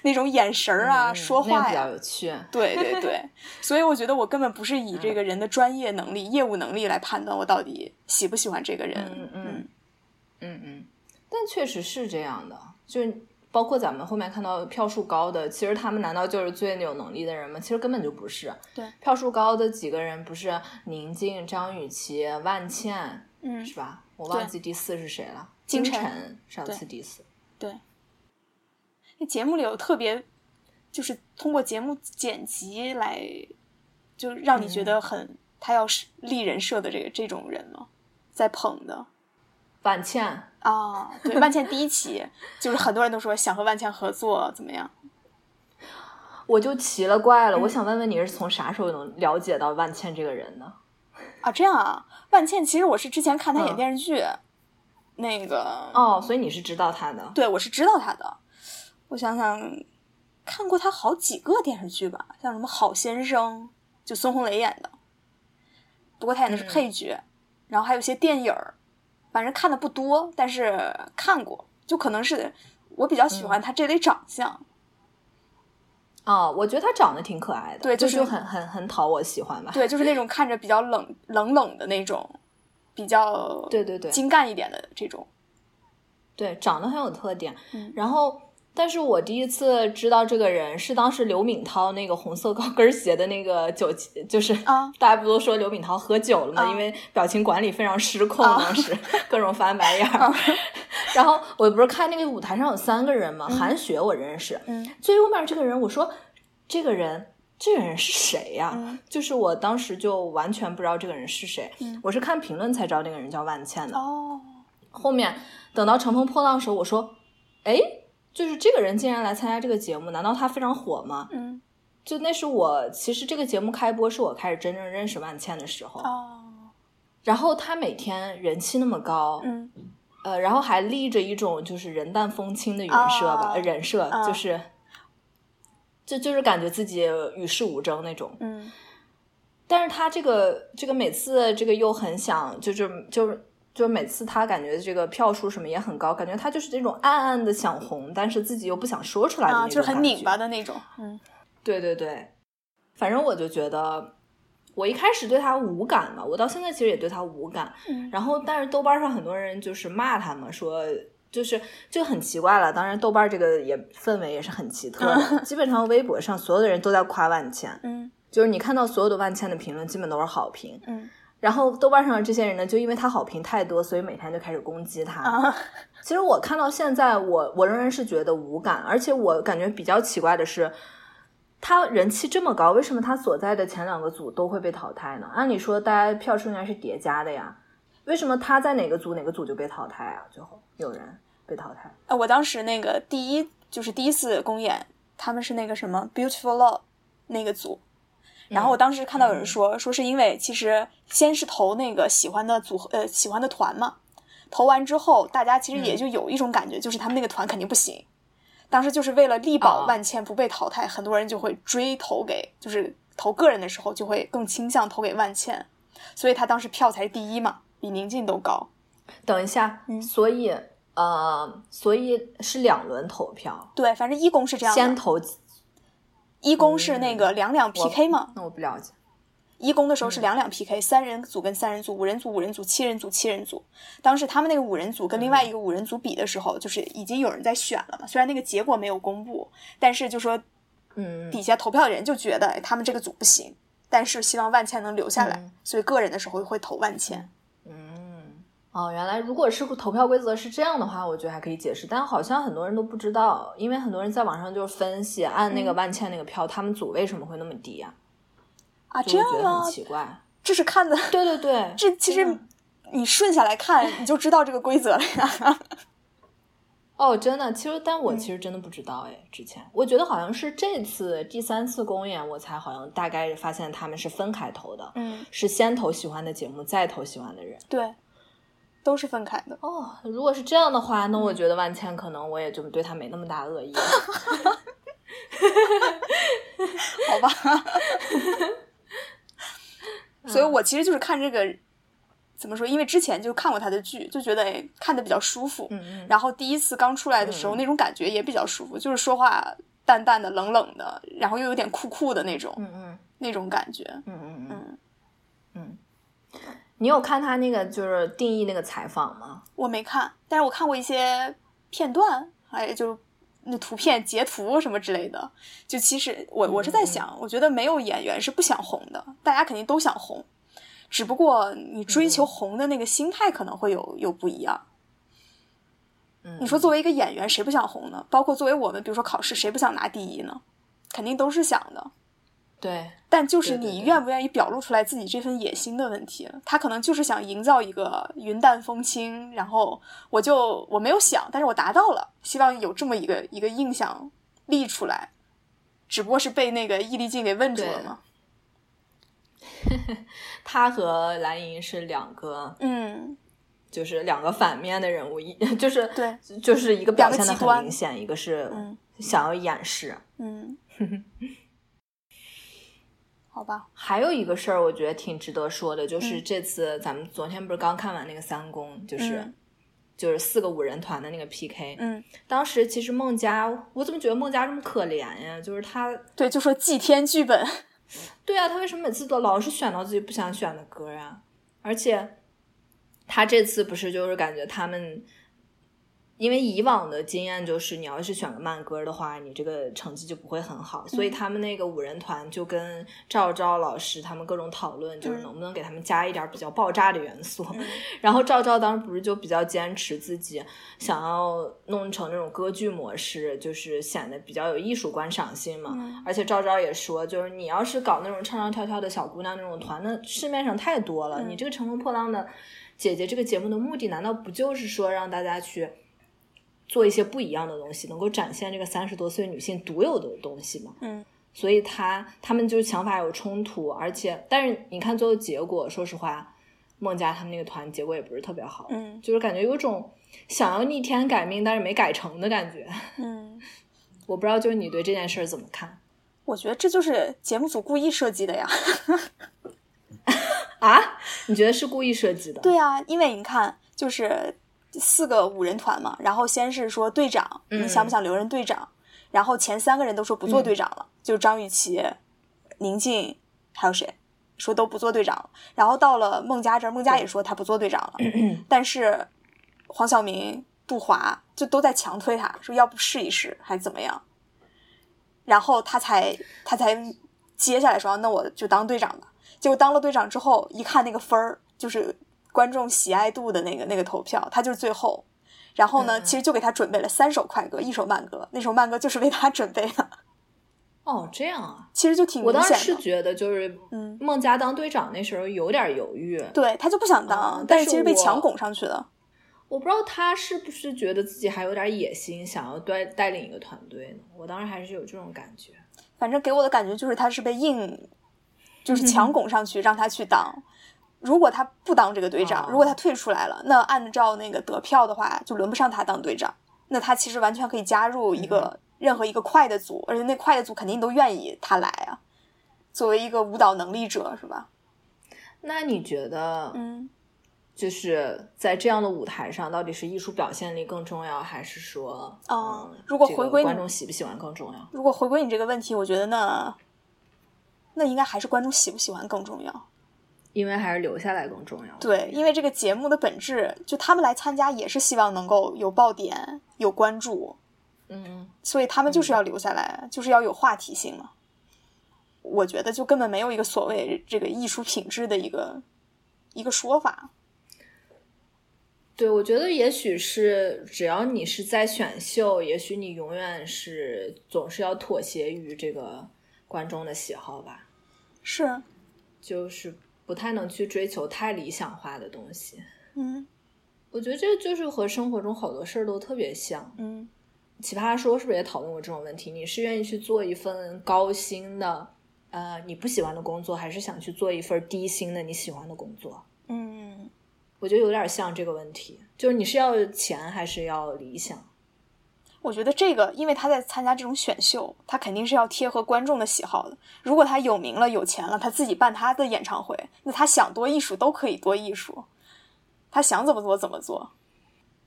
[SPEAKER 2] 那种眼神儿啊，说话呀，
[SPEAKER 1] 比较有趣。
[SPEAKER 2] 对对对，所以我觉得我根本不是以这个人的专业能力、业务能力来判断我到底喜不喜欢这个人。
[SPEAKER 1] 嗯嗯嗯嗯，但确实是这样的，就是包括咱们后面看到票数高的，其实他们难道就是最有能力的人吗？其实根本就不是。
[SPEAKER 2] 对，
[SPEAKER 1] 票数高的几个人不是宁静、张雨绮、万茜。
[SPEAKER 2] 嗯，
[SPEAKER 1] 是吧？我忘记第四是谁了。
[SPEAKER 2] 金
[SPEAKER 1] 晨上次第四。
[SPEAKER 2] 对。那节目里有特别，就是通过节目剪辑来，就让你觉得很他要是立人设的这个这种人吗？在捧的。
[SPEAKER 1] 万茜
[SPEAKER 2] 啊，对，万茜第一期就是很多人都说想和万茜合作，怎么样？
[SPEAKER 1] 我就奇了怪了，我想问问你是从啥时候能了解到万茜这个人的？
[SPEAKER 2] 啊，这样啊，万茜其实我是之前看她演电视剧，那个
[SPEAKER 1] 哦，所以你是知道她的？
[SPEAKER 2] 对，我是知道她的。我想想，看过她好几个电视剧吧，像什么《好先生》，就孙红雷演的，不过他演的是配角。然后还有些电影儿，反正看的不多，但是看过，就可能是我比较喜欢她这类长相。
[SPEAKER 1] 哦，我觉得他长得挺可爱的，
[SPEAKER 2] 对，
[SPEAKER 1] 就是很很很讨我喜欢吧。
[SPEAKER 2] 对，就是那种看着比较冷冷冷的那种，比较
[SPEAKER 1] 对对对
[SPEAKER 2] 精干一点的这种。
[SPEAKER 1] 对，长得很有特点。然后，但是我第一次知道这个人是当时刘敏涛那个红色高跟鞋的那个酒，就是
[SPEAKER 2] 啊，
[SPEAKER 1] 大家不都说刘敏涛喝酒了吗？因为表情管理非常失控，当时 各种翻白眼儿。然后我不是看那个舞台上有三个人嘛，韩雪我认识，
[SPEAKER 2] 嗯，
[SPEAKER 1] 最右面这个人我说这个人这个人是谁呀？就是我当时就完全不知道这个人是谁，我是看评论才知道那个人叫万茜的。
[SPEAKER 2] 哦，
[SPEAKER 1] 后面等到乘风破浪的时候，我说，哎，就是这个人竟然来参加这个节目，难道他非常火吗？
[SPEAKER 2] 嗯，
[SPEAKER 1] 就那是我其实这个节目开播是我开始真正认识万茜的时候。
[SPEAKER 2] 哦，
[SPEAKER 1] 然后他每天人气那么高，
[SPEAKER 2] 嗯。
[SPEAKER 1] 呃，然后还立着一种就是人淡风轻的人设吧，人设就是，就就是感觉自己与世无争那种。
[SPEAKER 2] 嗯，
[SPEAKER 1] 但是他这个这个每次这个又很想，就是就是就每次他感觉这个票数什么也很高，感觉他就是那种暗暗的想红，但是自己又不想说出来的那种，
[SPEAKER 2] 就是很拧巴的那种。嗯，
[SPEAKER 1] 对对对，反正我就觉得。我一开始对他无感嘛，我到现在其实也对他无感。然后，但是豆瓣上很多人就是骂他嘛，说就是就很奇怪了。当然，豆瓣这个也氛围也是很奇特的。基本上微博上所有的人都在夸万茜，
[SPEAKER 2] 嗯，
[SPEAKER 1] 就是你看到所有的万茜的评论，基本都是好评，
[SPEAKER 2] 嗯。
[SPEAKER 1] 然后豆瓣上的这些人呢，就因为他好评太多，所以每天就开始攻击他。其实我看到现在，我我仍然是觉得无感，而且我感觉比较奇怪的是。他人气这么高，为什么他所在的前两个组都会被淘汰呢？按理说，大家票数应该是叠加的呀，为什么他在哪个组哪个组就被淘汰啊？最后有人被淘汰。
[SPEAKER 2] 呃，我当时那个第一就是第一次公演，他们是那个什么 Beautiful Love 那个组，然后我当时看到有人说，说是因为其实先是投那个喜欢的组合，呃，喜欢的团嘛，投完之后，大家其实也就有一种感觉，就是他们那个团肯定不行。当时就是为了力保万千不被淘汰，很多人就会追投给，就是投个人的时候就会更倾向投给万千，所以他当时票才第一嘛，比宁静都高。
[SPEAKER 1] 等一下，嗯所以呃，所以是两轮投票？
[SPEAKER 2] 对，反正一公是这样，
[SPEAKER 1] 先投
[SPEAKER 2] 一公是那个两两 PK 吗？
[SPEAKER 1] 那我不了解。
[SPEAKER 2] 一公的时候是两两 PK，三人组跟三人组，五人组五人组，七人组七人组。当时他们那个五人组跟另外一个五人组比的时候，就是已经有人在选了嘛。虽然那个结果没有公布，但是就说，
[SPEAKER 1] 嗯，
[SPEAKER 2] 底下投票的人就觉得他们这个组不行，但是希望万茜能留下来，所以个人的时候会投万茜。
[SPEAKER 1] 嗯，哦，原来如果是投票规则是这样的话，我觉得还可以解释，但好像很多人都不知道，因为很多人在网上就是分析按那个万茜那个票，他们组为什么会那么低呀？
[SPEAKER 2] 啊，这样
[SPEAKER 1] 啊，奇怪，
[SPEAKER 2] 这是看的，
[SPEAKER 1] 对对对，
[SPEAKER 2] 这其实你顺下来看，你就知道这个规则了呀。
[SPEAKER 1] 哦，真的，其实但我其实真的不知道哎，之前。我觉得好像是这次第三次公演，我才好像大概发现他们是分开投的，
[SPEAKER 2] 嗯，
[SPEAKER 1] 是先投喜欢的节目，再投喜欢的人，
[SPEAKER 2] 对，都是分开的。
[SPEAKER 1] 哦，如果是这样的话，那我觉得万茜可能我也就对他没那么大恶意，
[SPEAKER 2] 好吧。所以我其实就是看这个，怎么说？因为之前就看过他的剧，就觉得哎看的比较舒服。
[SPEAKER 1] 嗯嗯。
[SPEAKER 2] 然后第一次刚出来的时候，那种感觉也比较舒服，就是说话淡淡的、冷冷的，然后又有点酷酷的那种。
[SPEAKER 1] 嗯嗯。
[SPEAKER 2] 那种感觉。
[SPEAKER 1] 嗯嗯嗯。嗯。你有看他那个就是定义那个采访吗？
[SPEAKER 2] 我没看，但是我看过一些片段，哎，就那图片截图什么之类的。就其实我我是在想，我觉得没有演员是不想红的，大家肯定都想红，只不过你追求红的那个心态可能会有有不一样。
[SPEAKER 1] 嗯，
[SPEAKER 2] 你说作为一个演员，谁不想红呢？包括作为我们，比如说考试，谁不想拿第一呢？肯定都是想的。
[SPEAKER 1] 对，
[SPEAKER 2] 但就是你愿不愿意表露出来自己这份野心的问题。他可能就是想营造一个云淡风轻，然后我就我没有想，但是我达到了，希望有这么一个一个印象立出来，只不过是被那个易立竞给问住了嘛。
[SPEAKER 1] 他和蓝莹是两个，
[SPEAKER 2] 嗯，
[SPEAKER 1] 就是两个反面的人物，一 就是
[SPEAKER 2] 对，
[SPEAKER 1] 就是一个表现的很明显，一个是
[SPEAKER 2] 嗯
[SPEAKER 1] 想要掩饰。
[SPEAKER 2] 嗯，好吧，
[SPEAKER 1] 还有一个事儿，我觉得挺值得说的，就是
[SPEAKER 2] 嗯
[SPEAKER 1] 这次咱们昨天不是刚看完那个三公，就是、
[SPEAKER 2] 嗯
[SPEAKER 1] 就是四个五人团的那个 PK。
[SPEAKER 2] 嗯，
[SPEAKER 1] 当时其实孟佳，我怎么觉得孟佳这么可怜呀？就是他，
[SPEAKER 2] 对，就说祭天剧本，
[SPEAKER 1] 对啊，他为什么每次都老是选到自己不想选的歌啊？而且他这次不是就是感觉他们。因为以往的经验就是，你要是选个慢歌的话，你这个成绩就不会很好。所以他们那个五人团就跟赵昭老师他们各种讨论，就是能不能给他们加一点比较爆炸的元素。然后赵昭当时不是就比较坚持自己想要弄成那种歌剧模式，就是显得比较有艺术观赏性嘛。
[SPEAKER 2] 嗯
[SPEAKER 1] 而且赵昭也说，就是你要是搞那种唱唱跳跳的小姑娘那种团，那市面上太多了。
[SPEAKER 2] 嗯
[SPEAKER 1] 你这个乘风破浪的姐姐这个节目的目的，难道不就是说让大家去？做一些不一样的东西，能够展现这个三十多岁女性独有的东西嘛？
[SPEAKER 2] 嗯
[SPEAKER 1] 所以他他们就是想法有冲突，而且但是你看最后结果，说实话，孟佳他们那个团结果也不是特别好，
[SPEAKER 2] 嗯
[SPEAKER 1] 就是感觉有种想要逆天改命但是没改成的感觉。
[SPEAKER 2] 嗯，
[SPEAKER 1] 我不知道就是你对这件事儿怎么看
[SPEAKER 2] 我觉得这就是节目组故意设计的呀。
[SPEAKER 1] 啊？你觉得是故意设计的？
[SPEAKER 2] 对啊，因为你看，就是四个五人团嘛，然后先是说队长，
[SPEAKER 1] 嗯
[SPEAKER 2] 你想不想留任队长？然后前三个人都说不做队长了，就张雨绮、宁静还有谁说都不做队长了。然后到了孟佳这儿，孟佳也说他不做队长了，但是黄晓明、杜华就都在强推他，说要不试一试还是怎么样？然后他才他才接下来说，那我就当队长吧。结果当了队长之后，一看那个分儿，就是观众喜爱度的那个那个投票，他就是最后。然后呢，
[SPEAKER 1] 嗯
[SPEAKER 2] 其实就给他准备了三首快歌，一首慢歌，那首慢歌就是为他准备的，
[SPEAKER 1] 哦，这样啊。
[SPEAKER 2] 其实就挺
[SPEAKER 1] 我当
[SPEAKER 2] 明显的。
[SPEAKER 1] 时是觉得，就是
[SPEAKER 2] 嗯
[SPEAKER 1] 孟佳当队长那时候有点犹豫，
[SPEAKER 2] 对他就不想当，
[SPEAKER 1] 嗯
[SPEAKER 2] 但是其实被强拱上去的。
[SPEAKER 1] 我不知道他是不是觉得自己还有点野心，想要带带领一个团队呢？我当时还是有这种感觉。
[SPEAKER 2] 反正给我的感觉就是他是被硬，就是强拱上去让他去当。如果他不当这个队长，
[SPEAKER 1] 哦
[SPEAKER 2] 如果他退出来了，那按照那个得票的话，就轮不上他当队长。那他其实完全可以加入一个、任何一个快的组，而且那快的组肯定都愿意他来啊。作为一个舞蹈能力者，是吧？
[SPEAKER 1] 那你觉得，
[SPEAKER 2] 嗯，
[SPEAKER 1] 就是在这样的舞台上，到底是艺术表现力更重要，还是说，
[SPEAKER 2] 哦
[SPEAKER 1] 嗯
[SPEAKER 2] 如果回归你
[SPEAKER 1] 观众喜不喜欢更重要？
[SPEAKER 2] 如果回归你这个问题，我觉得那那应该还是观众喜不喜欢更重要。
[SPEAKER 1] 因为还是留下来更重要。
[SPEAKER 2] 对，因为这个节目的本质，就他们来参加也是希望能够有爆点、有关注，
[SPEAKER 1] 嗯，
[SPEAKER 2] 所以他们就是要留下来，就是要有话题性嘛。我觉得就根本没有一个所谓这个艺术品质的一个一个说法。
[SPEAKER 1] 对，我觉得也许是只要你是在选秀，也许你永远是总是要妥协于这个观众的喜好吧，
[SPEAKER 2] 是，
[SPEAKER 1] 就是不太能去追求太理想化的东西。
[SPEAKER 2] 嗯
[SPEAKER 1] 我觉得这就是和生活中好多事儿都特别像。
[SPEAKER 2] 嗯
[SPEAKER 1] 奇葩说是不是也讨论过这种问题？你是愿意去做一份高薪的，呃，你不喜欢的工作，还是想去做一份低薪的你喜欢的工作？
[SPEAKER 2] 嗯，
[SPEAKER 1] 我觉得有点像这个问题，就是你是要钱还是要理想？
[SPEAKER 2] 我觉得这个，因为他在参加这种选秀，他肯定是要贴合观众的喜好的。如果他有名了、有钱了，他自己办他的演唱会，那他想多艺术都可以多艺术，他想怎么做怎么做。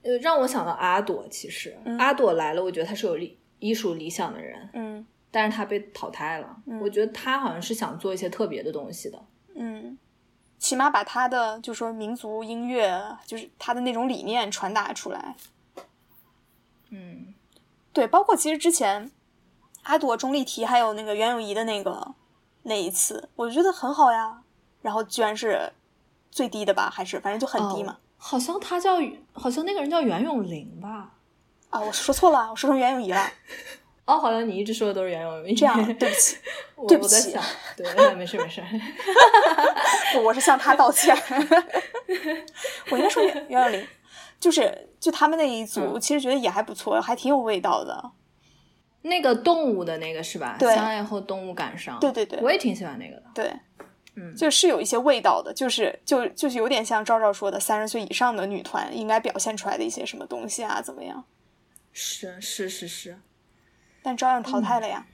[SPEAKER 1] 呃，让我想到阿朵，其实、
[SPEAKER 2] 嗯
[SPEAKER 1] 阿朵来了，我觉得他是有理艺术理想的人，
[SPEAKER 2] 嗯
[SPEAKER 1] 但是他被淘汰了。
[SPEAKER 2] 嗯
[SPEAKER 1] 我觉得他好像是想做一些特别的东西的。
[SPEAKER 2] 嗯，起码把他的就说民族音乐，就是他的那种理念传达出来。
[SPEAKER 1] 嗯，
[SPEAKER 2] 对，包括其实之前阿朵、钟丽缇还有那个袁咏仪的那个那一次，我觉得很好呀。然后居然是最低的吧，还是反正就很低嘛。
[SPEAKER 1] 哦好像他叫，好像那个人叫袁咏琳吧？
[SPEAKER 2] 啊，我说错了，我说成袁咏仪了。
[SPEAKER 1] 哦，好像你一直说的都是袁咏仪。
[SPEAKER 2] 这样，对不起，
[SPEAKER 1] 我
[SPEAKER 2] 对不起
[SPEAKER 1] 我在想，对，没事没事。
[SPEAKER 2] 我我是向他道歉。我应该说袁袁咏琳，就是就他们那一组，
[SPEAKER 1] 嗯
[SPEAKER 2] 其实觉得也还不错，还挺有味道的。
[SPEAKER 1] 那个动物的那个是吧？
[SPEAKER 2] 对
[SPEAKER 1] 相爱后动物感伤。
[SPEAKER 2] 对对对
[SPEAKER 1] 我也挺喜欢那个的。
[SPEAKER 2] 对，
[SPEAKER 1] 嗯
[SPEAKER 2] 就是有一些味道的，就是就就是有点像赵赵说的，三十岁以上的女团应该表现出来的一些什么东西啊，怎么样？
[SPEAKER 1] 是是是是，
[SPEAKER 2] 但照样淘汰了呀。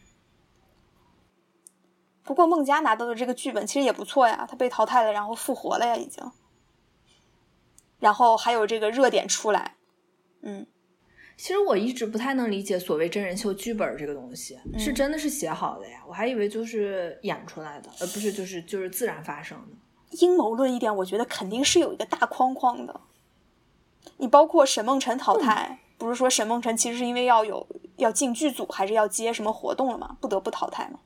[SPEAKER 2] 不过孟佳拿到的这个剧本其实也不错呀，她被淘汰了，然后复活了呀，已经。然后还有这个热点出来，嗯，
[SPEAKER 1] 其实我一直不太能理解所谓真人秀剧本这个东西，
[SPEAKER 2] 嗯
[SPEAKER 1] 是真的是写好的呀？我还以为就是演出来的，呃，不是，就是就是自然发生的。
[SPEAKER 2] 阴谋论一点，我觉得肯定是有一个大框框的。你包括沈梦辰淘汰，不是说沈梦辰其实是因为要有要进剧组，还是要接什么活动了嘛，不得不淘汰嘛。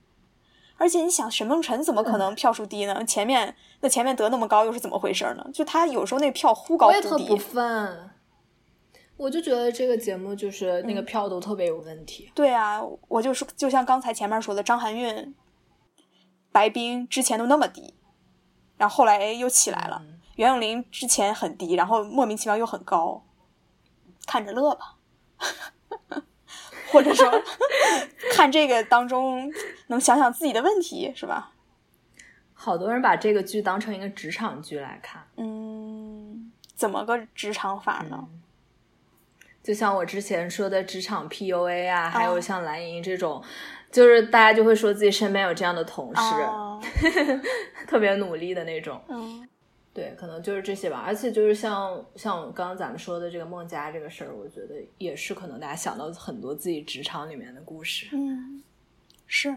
[SPEAKER 2] 而且你想，沈梦辰怎么可能票数低呢？前面那前面得那么高，又是怎么回事呢？就他有时候那票忽高忽
[SPEAKER 1] 我也特不
[SPEAKER 2] 低。
[SPEAKER 1] 我就觉得这个节目就是
[SPEAKER 2] 嗯
[SPEAKER 1] 那个票都特别有问题。
[SPEAKER 2] 对啊，我就是就像刚才前面说的，张含韵、白冰之前都那么低，然后后来又起来了。
[SPEAKER 1] 嗯
[SPEAKER 2] 袁咏琳之前很低，然后莫名其妙又很高，看着乐吧，或者说看这个当中能想想自己的问题，是吧？
[SPEAKER 1] 好多人把这个剧当成一个职场剧来看，
[SPEAKER 2] 嗯，怎么个职场法呢？
[SPEAKER 1] 就像我之前说的职场 PUA 啊，还
[SPEAKER 2] 哦
[SPEAKER 1] 有像蓝莹这种，就是大家就会说自己身边有这样的同事，
[SPEAKER 2] 啊，
[SPEAKER 1] 特别努力的那种。
[SPEAKER 2] 嗯
[SPEAKER 1] 对，可能就是这些吧。而且就是像像刚刚咱们说的这个孟佳这个事儿，我觉得也是可能大家想到很多自己职场里面的故事。
[SPEAKER 2] 嗯，是，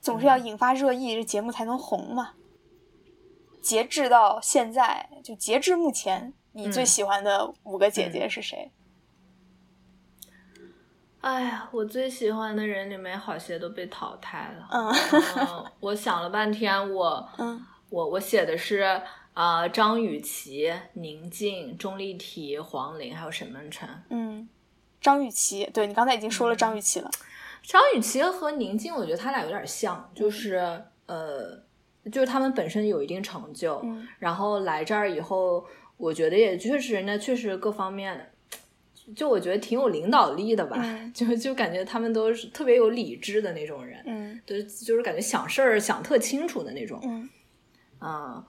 [SPEAKER 2] 总是要引发热议，这节目才能红嘛。截至到现在，就截至目前，你最
[SPEAKER 1] 嗯
[SPEAKER 2] 喜欢的五个姐姐是谁？
[SPEAKER 1] 哎呀，我最喜欢的人里面好些都被淘汰了。
[SPEAKER 2] 嗯
[SPEAKER 1] 嗯，我想了半天，我
[SPEAKER 2] 嗯
[SPEAKER 1] 我我写的是呃张雨绮、宁静、钟丽缇、黄龄还有沈梦辰。
[SPEAKER 2] 嗯，张雨绮，对你刚才已经说了张雨绮了。
[SPEAKER 1] 张雨绮和宁静，我觉得他俩有点像，就是、呃，就是他们本身有一定成就，
[SPEAKER 2] 嗯。
[SPEAKER 1] 然后来这儿以后，我觉得也确实人家确实各方面，就我觉得挺有领导力的吧，
[SPEAKER 2] 嗯。
[SPEAKER 1] 就就感觉他们都是特别有理智的那种人，
[SPEAKER 2] 嗯。
[SPEAKER 1] 对，就是感觉想事儿想特清楚的那种，
[SPEAKER 2] 嗯。
[SPEAKER 1] 嗯，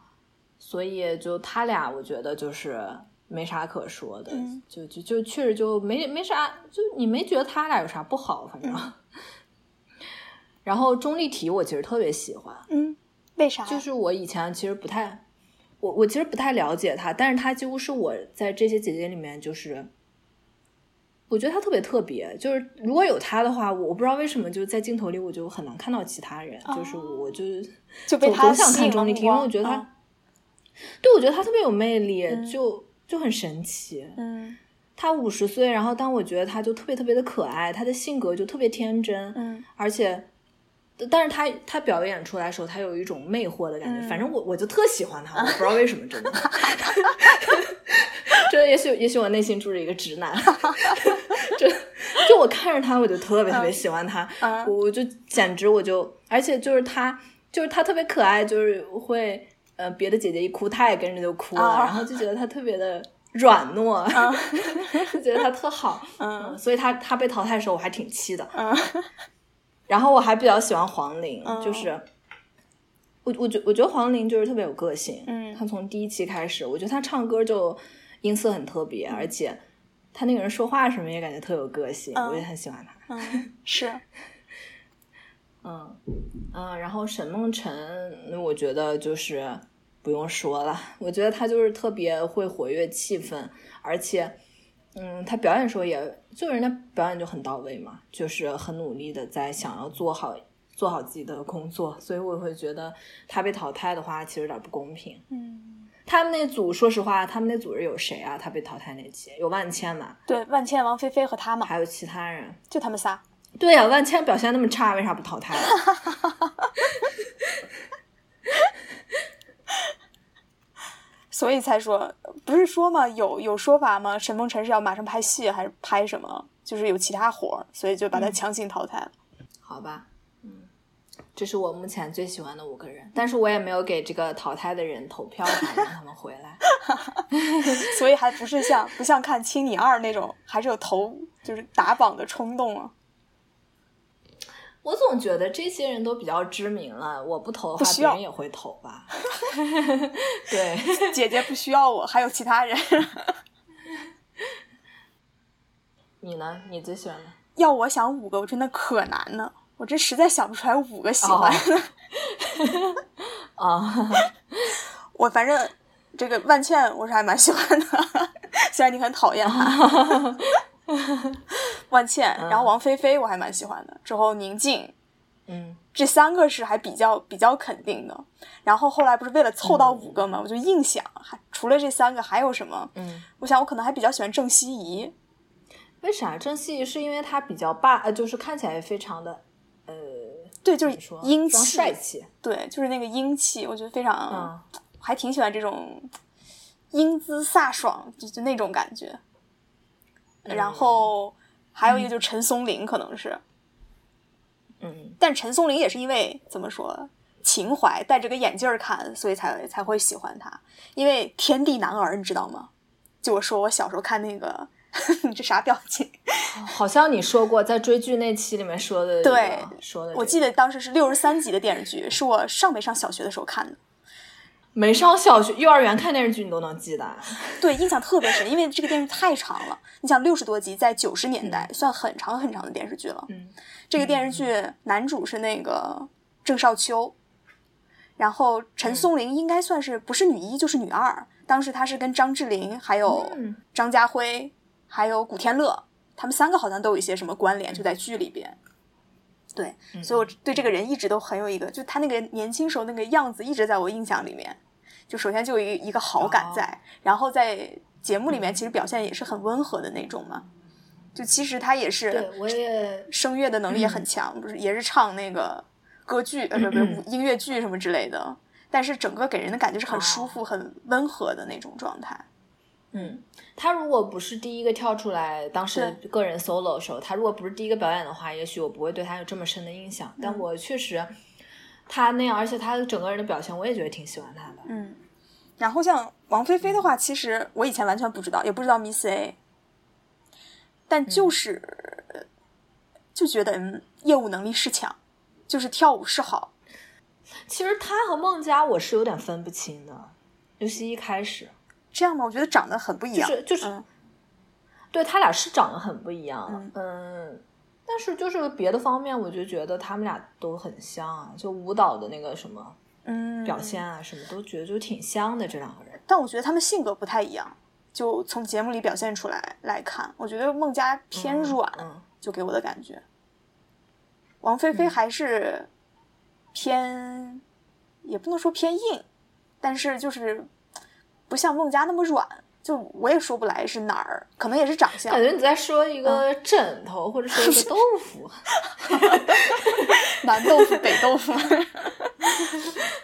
[SPEAKER 1] 所以就他俩，我觉得就是没啥可说的，
[SPEAKER 2] 嗯
[SPEAKER 1] 就就就确实就没没啥，就你没觉得他俩有啥不好，反正。
[SPEAKER 2] 嗯
[SPEAKER 1] 然后钟丽缇我其实特别喜欢，
[SPEAKER 2] 嗯，为啥？
[SPEAKER 1] 就是我以前其实不太，我我其实不太了解她，但是她几乎是我在这些姐姐里面就是。我觉得她特别特别，就是如果有她的话，我我不知道为什么就在镜头里我就很难看到其他人，就是我就
[SPEAKER 2] 就被她
[SPEAKER 1] 总总想看钟丽缇，因为我觉得她，
[SPEAKER 2] 嗯
[SPEAKER 1] 对我觉得他特别有魅力，就就很神奇。
[SPEAKER 2] 嗯
[SPEAKER 1] 他五十岁，然后当我觉得他就特别特别的可爱，他的性格就特别天真，
[SPEAKER 2] 嗯
[SPEAKER 1] 而且，但是他他表演出来的时候，他有一种魅惑的感觉。
[SPEAKER 2] 嗯
[SPEAKER 1] 反正我我就特喜欢他，我不知道为什么，真的。这也许也许我内心住着一个直男，就就我看着他，我就特别特别喜欢他，我就简直我就，而且就是他就是他特别可爱，就是会呃别的姐姐一哭，他也跟着就哭了，
[SPEAKER 2] 啊。
[SPEAKER 1] 然后就觉得他特别的软糯，就觉得他特好，
[SPEAKER 2] 嗯。
[SPEAKER 1] 所以他他被淘汰的时候我还挺气的，
[SPEAKER 2] 嗯。
[SPEAKER 1] 然后我还比较喜欢黄龄，
[SPEAKER 2] 嗯
[SPEAKER 1] 就是我我觉我觉得黄龄就是特别有个性，
[SPEAKER 2] 嗯。
[SPEAKER 1] 她从第一期开始，我觉得她唱歌就音色很特别，而且她那个人说话什么也感觉特有个性，
[SPEAKER 2] 嗯
[SPEAKER 1] 我也很喜欢她。
[SPEAKER 2] 嗯，是，
[SPEAKER 1] 嗯嗯，然后沈梦辰，我觉得就是不用说了，我觉得他就是特别会活跃气氛，而且。嗯，他表演时候也，就人家表演就很到位嘛，就是很努力的在想要做好做好自己的工作，所以我会觉得他被淘汰的话，其实有点不公平。
[SPEAKER 2] 嗯，
[SPEAKER 1] 他们那组，说实话，他们那组是有谁啊？他被淘汰那期有万千嘛，
[SPEAKER 2] 对，万千、王菲菲和他嘛，
[SPEAKER 1] 还有其他人。
[SPEAKER 2] 就他们仨。
[SPEAKER 1] 对呀、万千表现那么差，为啥不淘汰了？
[SPEAKER 2] 所以才说，不是说嘛，有有说法吗？沈梦辰是要马上拍戏，还是拍什么？就是有其他活儿，所以就把他强行淘汰了。
[SPEAKER 1] 好吧，嗯，这是我目前最喜欢的五个人，但是我也没有给这个淘汰的人投票，让他们回来。
[SPEAKER 2] 所以还不是像不像看《青你二》那种，还是有投就是打榜的冲动啊。
[SPEAKER 1] 我总觉得这些人都比较知名了，我不投的话，别人也会投吧。对，
[SPEAKER 2] 姐姐不需要我，还有其他人。
[SPEAKER 1] 你呢？你最喜欢的？
[SPEAKER 2] 要我想五个，我真的可难了，我这实在想不出来五个喜欢的。
[SPEAKER 1] 啊，
[SPEAKER 2] 我反正这个万茜我是还蛮喜欢的，虽然你很讨厌她。万茜，然后王菲菲我还蛮喜欢的，之后宁静，
[SPEAKER 1] 嗯，
[SPEAKER 2] 这三个是还比较比较肯定的。然后后来不是为了凑到五个嘛，我就硬想，还除了这三个还有什么？
[SPEAKER 1] 嗯，
[SPEAKER 2] 我想我可能还比较喜欢郑希怡。
[SPEAKER 1] 为啥？郑希怡是因为她比较霸，呃，就是看起来非常的，呃，
[SPEAKER 2] 对，就是英气、
[SPEAKER 1] 帅气，
[SPEAKER 2] 对，就是那个英气，我觉得非常，还挺喜欢这种英姿飒爽，就就那种感觉。然后还有一个就是陈松伶，可能是，
[SPEAKER 1] 嗯，
[SPEAKER 2] 但陈松伶也是因为怎么说情怀，戴着个眼镜看，所以才才会喜欢他。因为天地男儿，你知道吗？就我说我小时候看那个，你 这啥表情？
[SPEAKER 1] 好像你说过在追剧那期里面说的，
[SPEAKER 2] 对，
[SPEAKER 1] 说的。
[SPEAKER 2] 我记得当时是六十三集的电视剧，是我上没上小学的时候看的。
[SPEAKER 1] 没上小学、幼儿园看电视剧，你都能记得？
[SPEAKER 2] 对，印象特别深，因为这个电视剧太长了。你想，六十多集，在九十年代算很长很长的电视剧了。
[SPEAKER 1] 嗯，
[SPEAKER 2] 这个电视剧男主是那个郑少秋，然后陈松伶应该算是不是女一就是女二。当时她是跟张智霖、还有张家辉、还有古天乐，他们三个好像都有一些什么关联，就在剧里边。对，所以我对这个人一直都很有一个，就他那个年轻时候那个样子，一直在我印象里面。就首先就有一一个好感在，然后在节目里面其实表现也是很温和的那种嘛。就其实他也是，
[SPEAKER 1] 我也
[SPEAKER 2] 声乐的能力也很强，不是也是唱那个歌剧呃不不音乐剧什么之类的。但是整个给人的感觉是很舒服、很温和的那种状态。
[SPEAKER 1] 嗯，他如果不是第一个跳出来，当时个人 solo 的时候，他如果不是第一个表演的话，也许我不会对他有这么深的印象。但我确实，他那样，而且他整个人的表现，我也觉得挺喜欢他的。
[SPEAKER 2] 嗯，然后像王菲菲的话，其实我以前完全不知道，也不知道 Miss A，但就是就觉得嗯，业务能力是强，就是跳舞是好。
[SPEAKER 1] 其实他和孟佳我是有点分不清的，尤其一开始。
[SPEAKER 2] 这样吗？我觉得长得很不一样。
[SPEAKER 1] 就是就是，对他俩是长得很不一样。嗯，但是就是别的方面，我就觉得他们俩都很像啊。就舞蹈的那个什么，
[SPEAKER 2] 嗯，
[SPEAKER 1] 表现啊，什么都觉得就挺像的这两个人。
[SPEAKER 2] 但我觉得他们性格不太一样。就从节目里表现出来来看，我觉得孟佳偏软，就给我的感觉。王菲菲还是偏，也不能说偏硬，但是就是。不像孟佳那么软，就我也说不来是哪儿，可能也是长相。
[SPEAKER 1] 感觉你在说一个枕头，或者说一个豆腐，
[SPEAKER 2] 南豆腐北豆腐，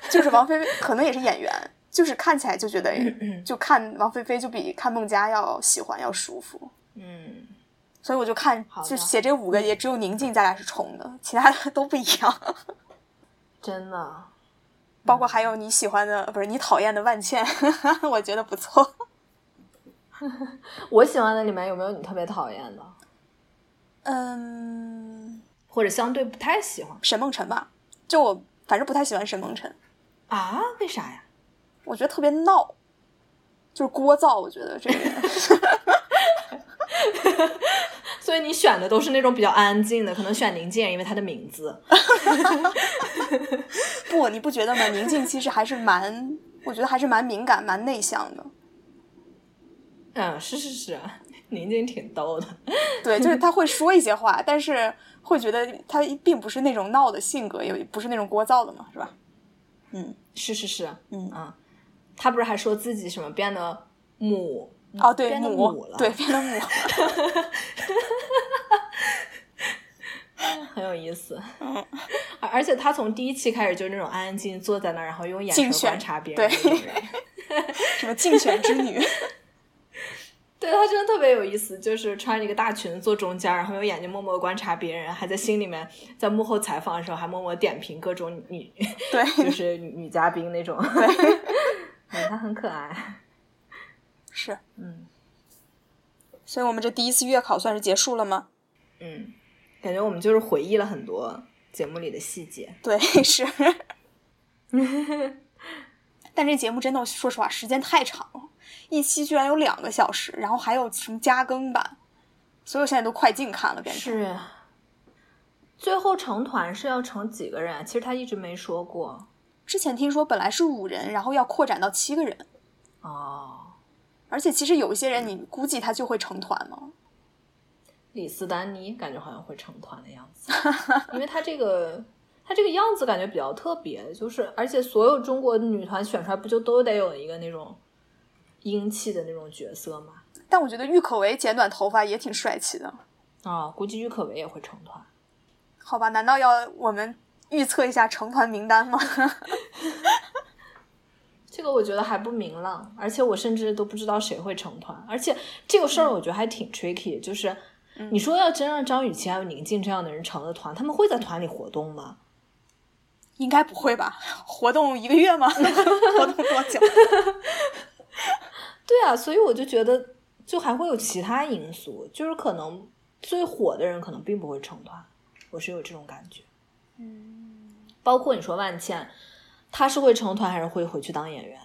[SPEAKER 2] 就是王菲菲，可能也是演员，就是看起来就觉得，就看王菲菲就比看孟佳要喜欢要舒服。
[SPEAKER 1] 嗯，
[SPEAKER 2] 所以我就看，就写这五个，也只有宁静咱俩是重的，其他的都不一样。
[SPEAKER 1] 真的。
[SPEAKER 2] 包括还有你喜欢的，不是你讨厌的万茜，我觉得不错。
[SPEAKER 1] 我喜欢的里面有没有你特别讨厌的？
[SPEAKER 2] 嗯，
[SPEAKER 1] 或者相对不太喜欢
[SPEAKER 2] 沈梦辰吧？就我反正不太喜欢沈梦辰
[SPEAKER 1] 啊？为啥呀？
[SPEAKER 2] 我觉得特别闹，就是聒噪。我觉得这个人。
[SPEAKER 1] 所以你选的都是那种比较安静的，可能选宁静，因为他的名字。
[SPEAKER 2] 不，你不觉得吗？宁静其实还是蛮，我觉得还是蛮敏感、蛮内向的。
[SPEAKER 1] 嗯，是是是，宁静挺逗的。
[SPEAKER 2] 对，就是他会说一些话，但是会觉得他并不是那种闹的性格，也不是那种聒噪的嘛，是吧？嗯，
[SPEAKER 1] 是是是，
[SPEAKER 2] 嗯
[SPEAKER 1] 啊，他不是还说自己什么变得母。
[SPEAKER 2] 哦，对，
[SPEAKER 1] 母
[SPEAKER 2] 了，对，变得母，
[SPEAKER 1] 很有意思。嗯，而且他从第一期开始就是那种安安静静坐在那儿，然后用眼神观察别人，
[SPEAKER 2] 对，什么竞选之女。
[SPEAKER 1] 对他真的特别有意思，就是穿着一个大裙子坐中间，然后用眼睛默默观察别人，还在心里面在幕后采访的时候还默默点评各种女，
[SPEAKER 2] 对，
[SPEAKER 1] 就是女女嘉宾那种。
[SPEAKER 2] 对，
[SPEAKER 1] 嗯，他很可爱。
[SPEAKER 2] 是，
[SPEAKER 1] 嗯
[SPEAKER 2] 所以我们这第一次月考算是结束了吗？
[SPEAKER 1] 嗯，感觉我们就是回忆了很多节目里的细节。
[SPEAKER 2] 对，是。但这节目真的，说实话，时间太长了，一期居然有两个小时，然后还有什么加更版，所以我现在都快进看了，变成。
[SPEAKER 1] 是。最后成团是要成几个人啊？其实他一直没说过。
[SPEAKER 2] 之前听说本来是五人，然后要扩展到七个人。
[SPEAKER 1] 哦。
[SPEAKER 2] 而且其实有一些人，你估计他就会成团吗？
[SPEAKER 1] 李斯丹妮感觉好像会成团的样子，因为他这个他这个样子感觉比较特别，就是而且所有中国女团选出来不就都得有一个那种英气的那种角色吗？
[SPEAKER 2] 但我觉得郁可唯剪短头发也挺帅气的
[SPEAKER 1] 啊，估计郁可唯也会成团。
[SPEAKER 2] 好吧，难道要我们预测一下成团名单吗？
[SPEAKER 1] 这个我觉得还不明朗，而且我甚至都不知道谁会成团。而且这个事儿我觉得还挺 tricky，就是你说要真让张雨绮还有宁静这样的人成了团，他们会在团里活动吗？
[SPEAKER 2] 应该不会吧？活动一个月吗？活动多久？
[SPEAKER 1] 对啊，所以我就觉得，就还会有其他因素，就是可能最火的人可能并不会成团，我是有这种感觉。
[SPEAKER 2] 嗯，
[SPEAKER 1] 包括你说万茜。他是会成团还是会回去当演员？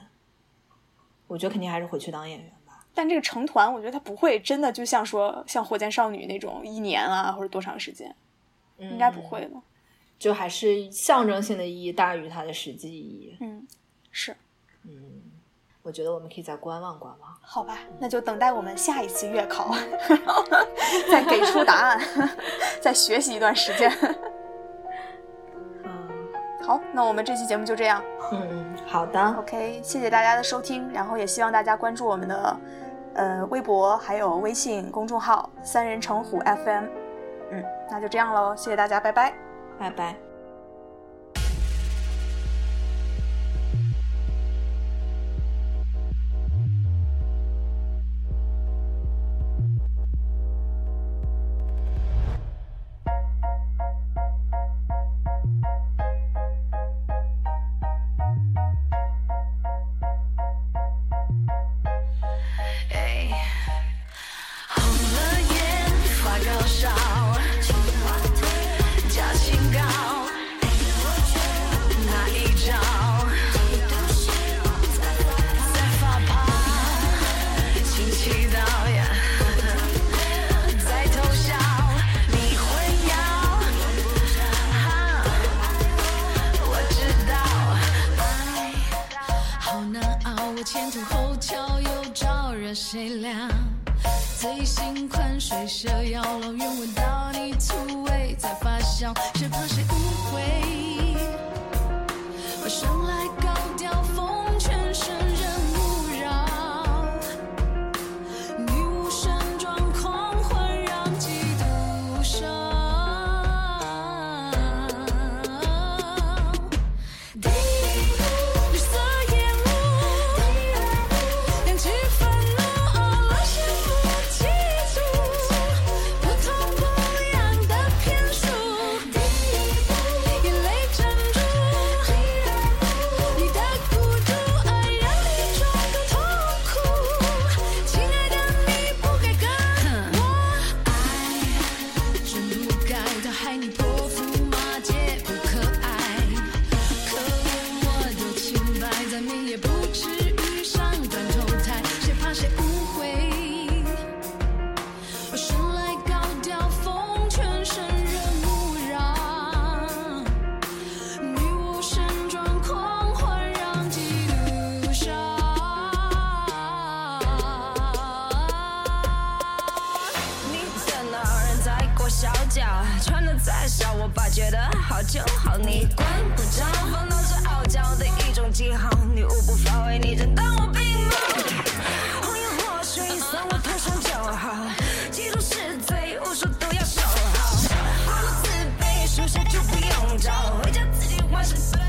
[SPEAKER 1] 我觉得肯定还是回去当演员吧。
[SPEAKER 2] 但这个成团，我觉得他不会真的就像说像火箭少女那种一年啊或者多长时间，应该不会的。
[SPEAKER 1] 就还是象征性的意义大于它的实际意义。
[SPEAKER 2] 嗯，是。
[SPEAKER 1] 嗯，我觉得我们可以再观望观望。
[SPEAKER 2] 好吧，那就等待我们下一次月考，再给出答案，再学习一段时间。好，那我们这期节目就这样。
[SPEAKER 1] 嗯嗯，好的。
[SPEAKER 2] OK，谢谢大家的收听，然后也希望大家关注我们的呃微博还有微信公众号“三人成虎 FM”。嗯，那就这样喽，谢谢大家，拜拜，
[SPEAKER 1] 拜拜。
[SPEAKER 3] 就好，你管不着，放荡是傲娇的一种记号，你无法为你真当我病不。红颜祸水，算我头上就好，嫉妒是罪，无数都要守好。毫不自卑，输下就不用找，回家自己完事。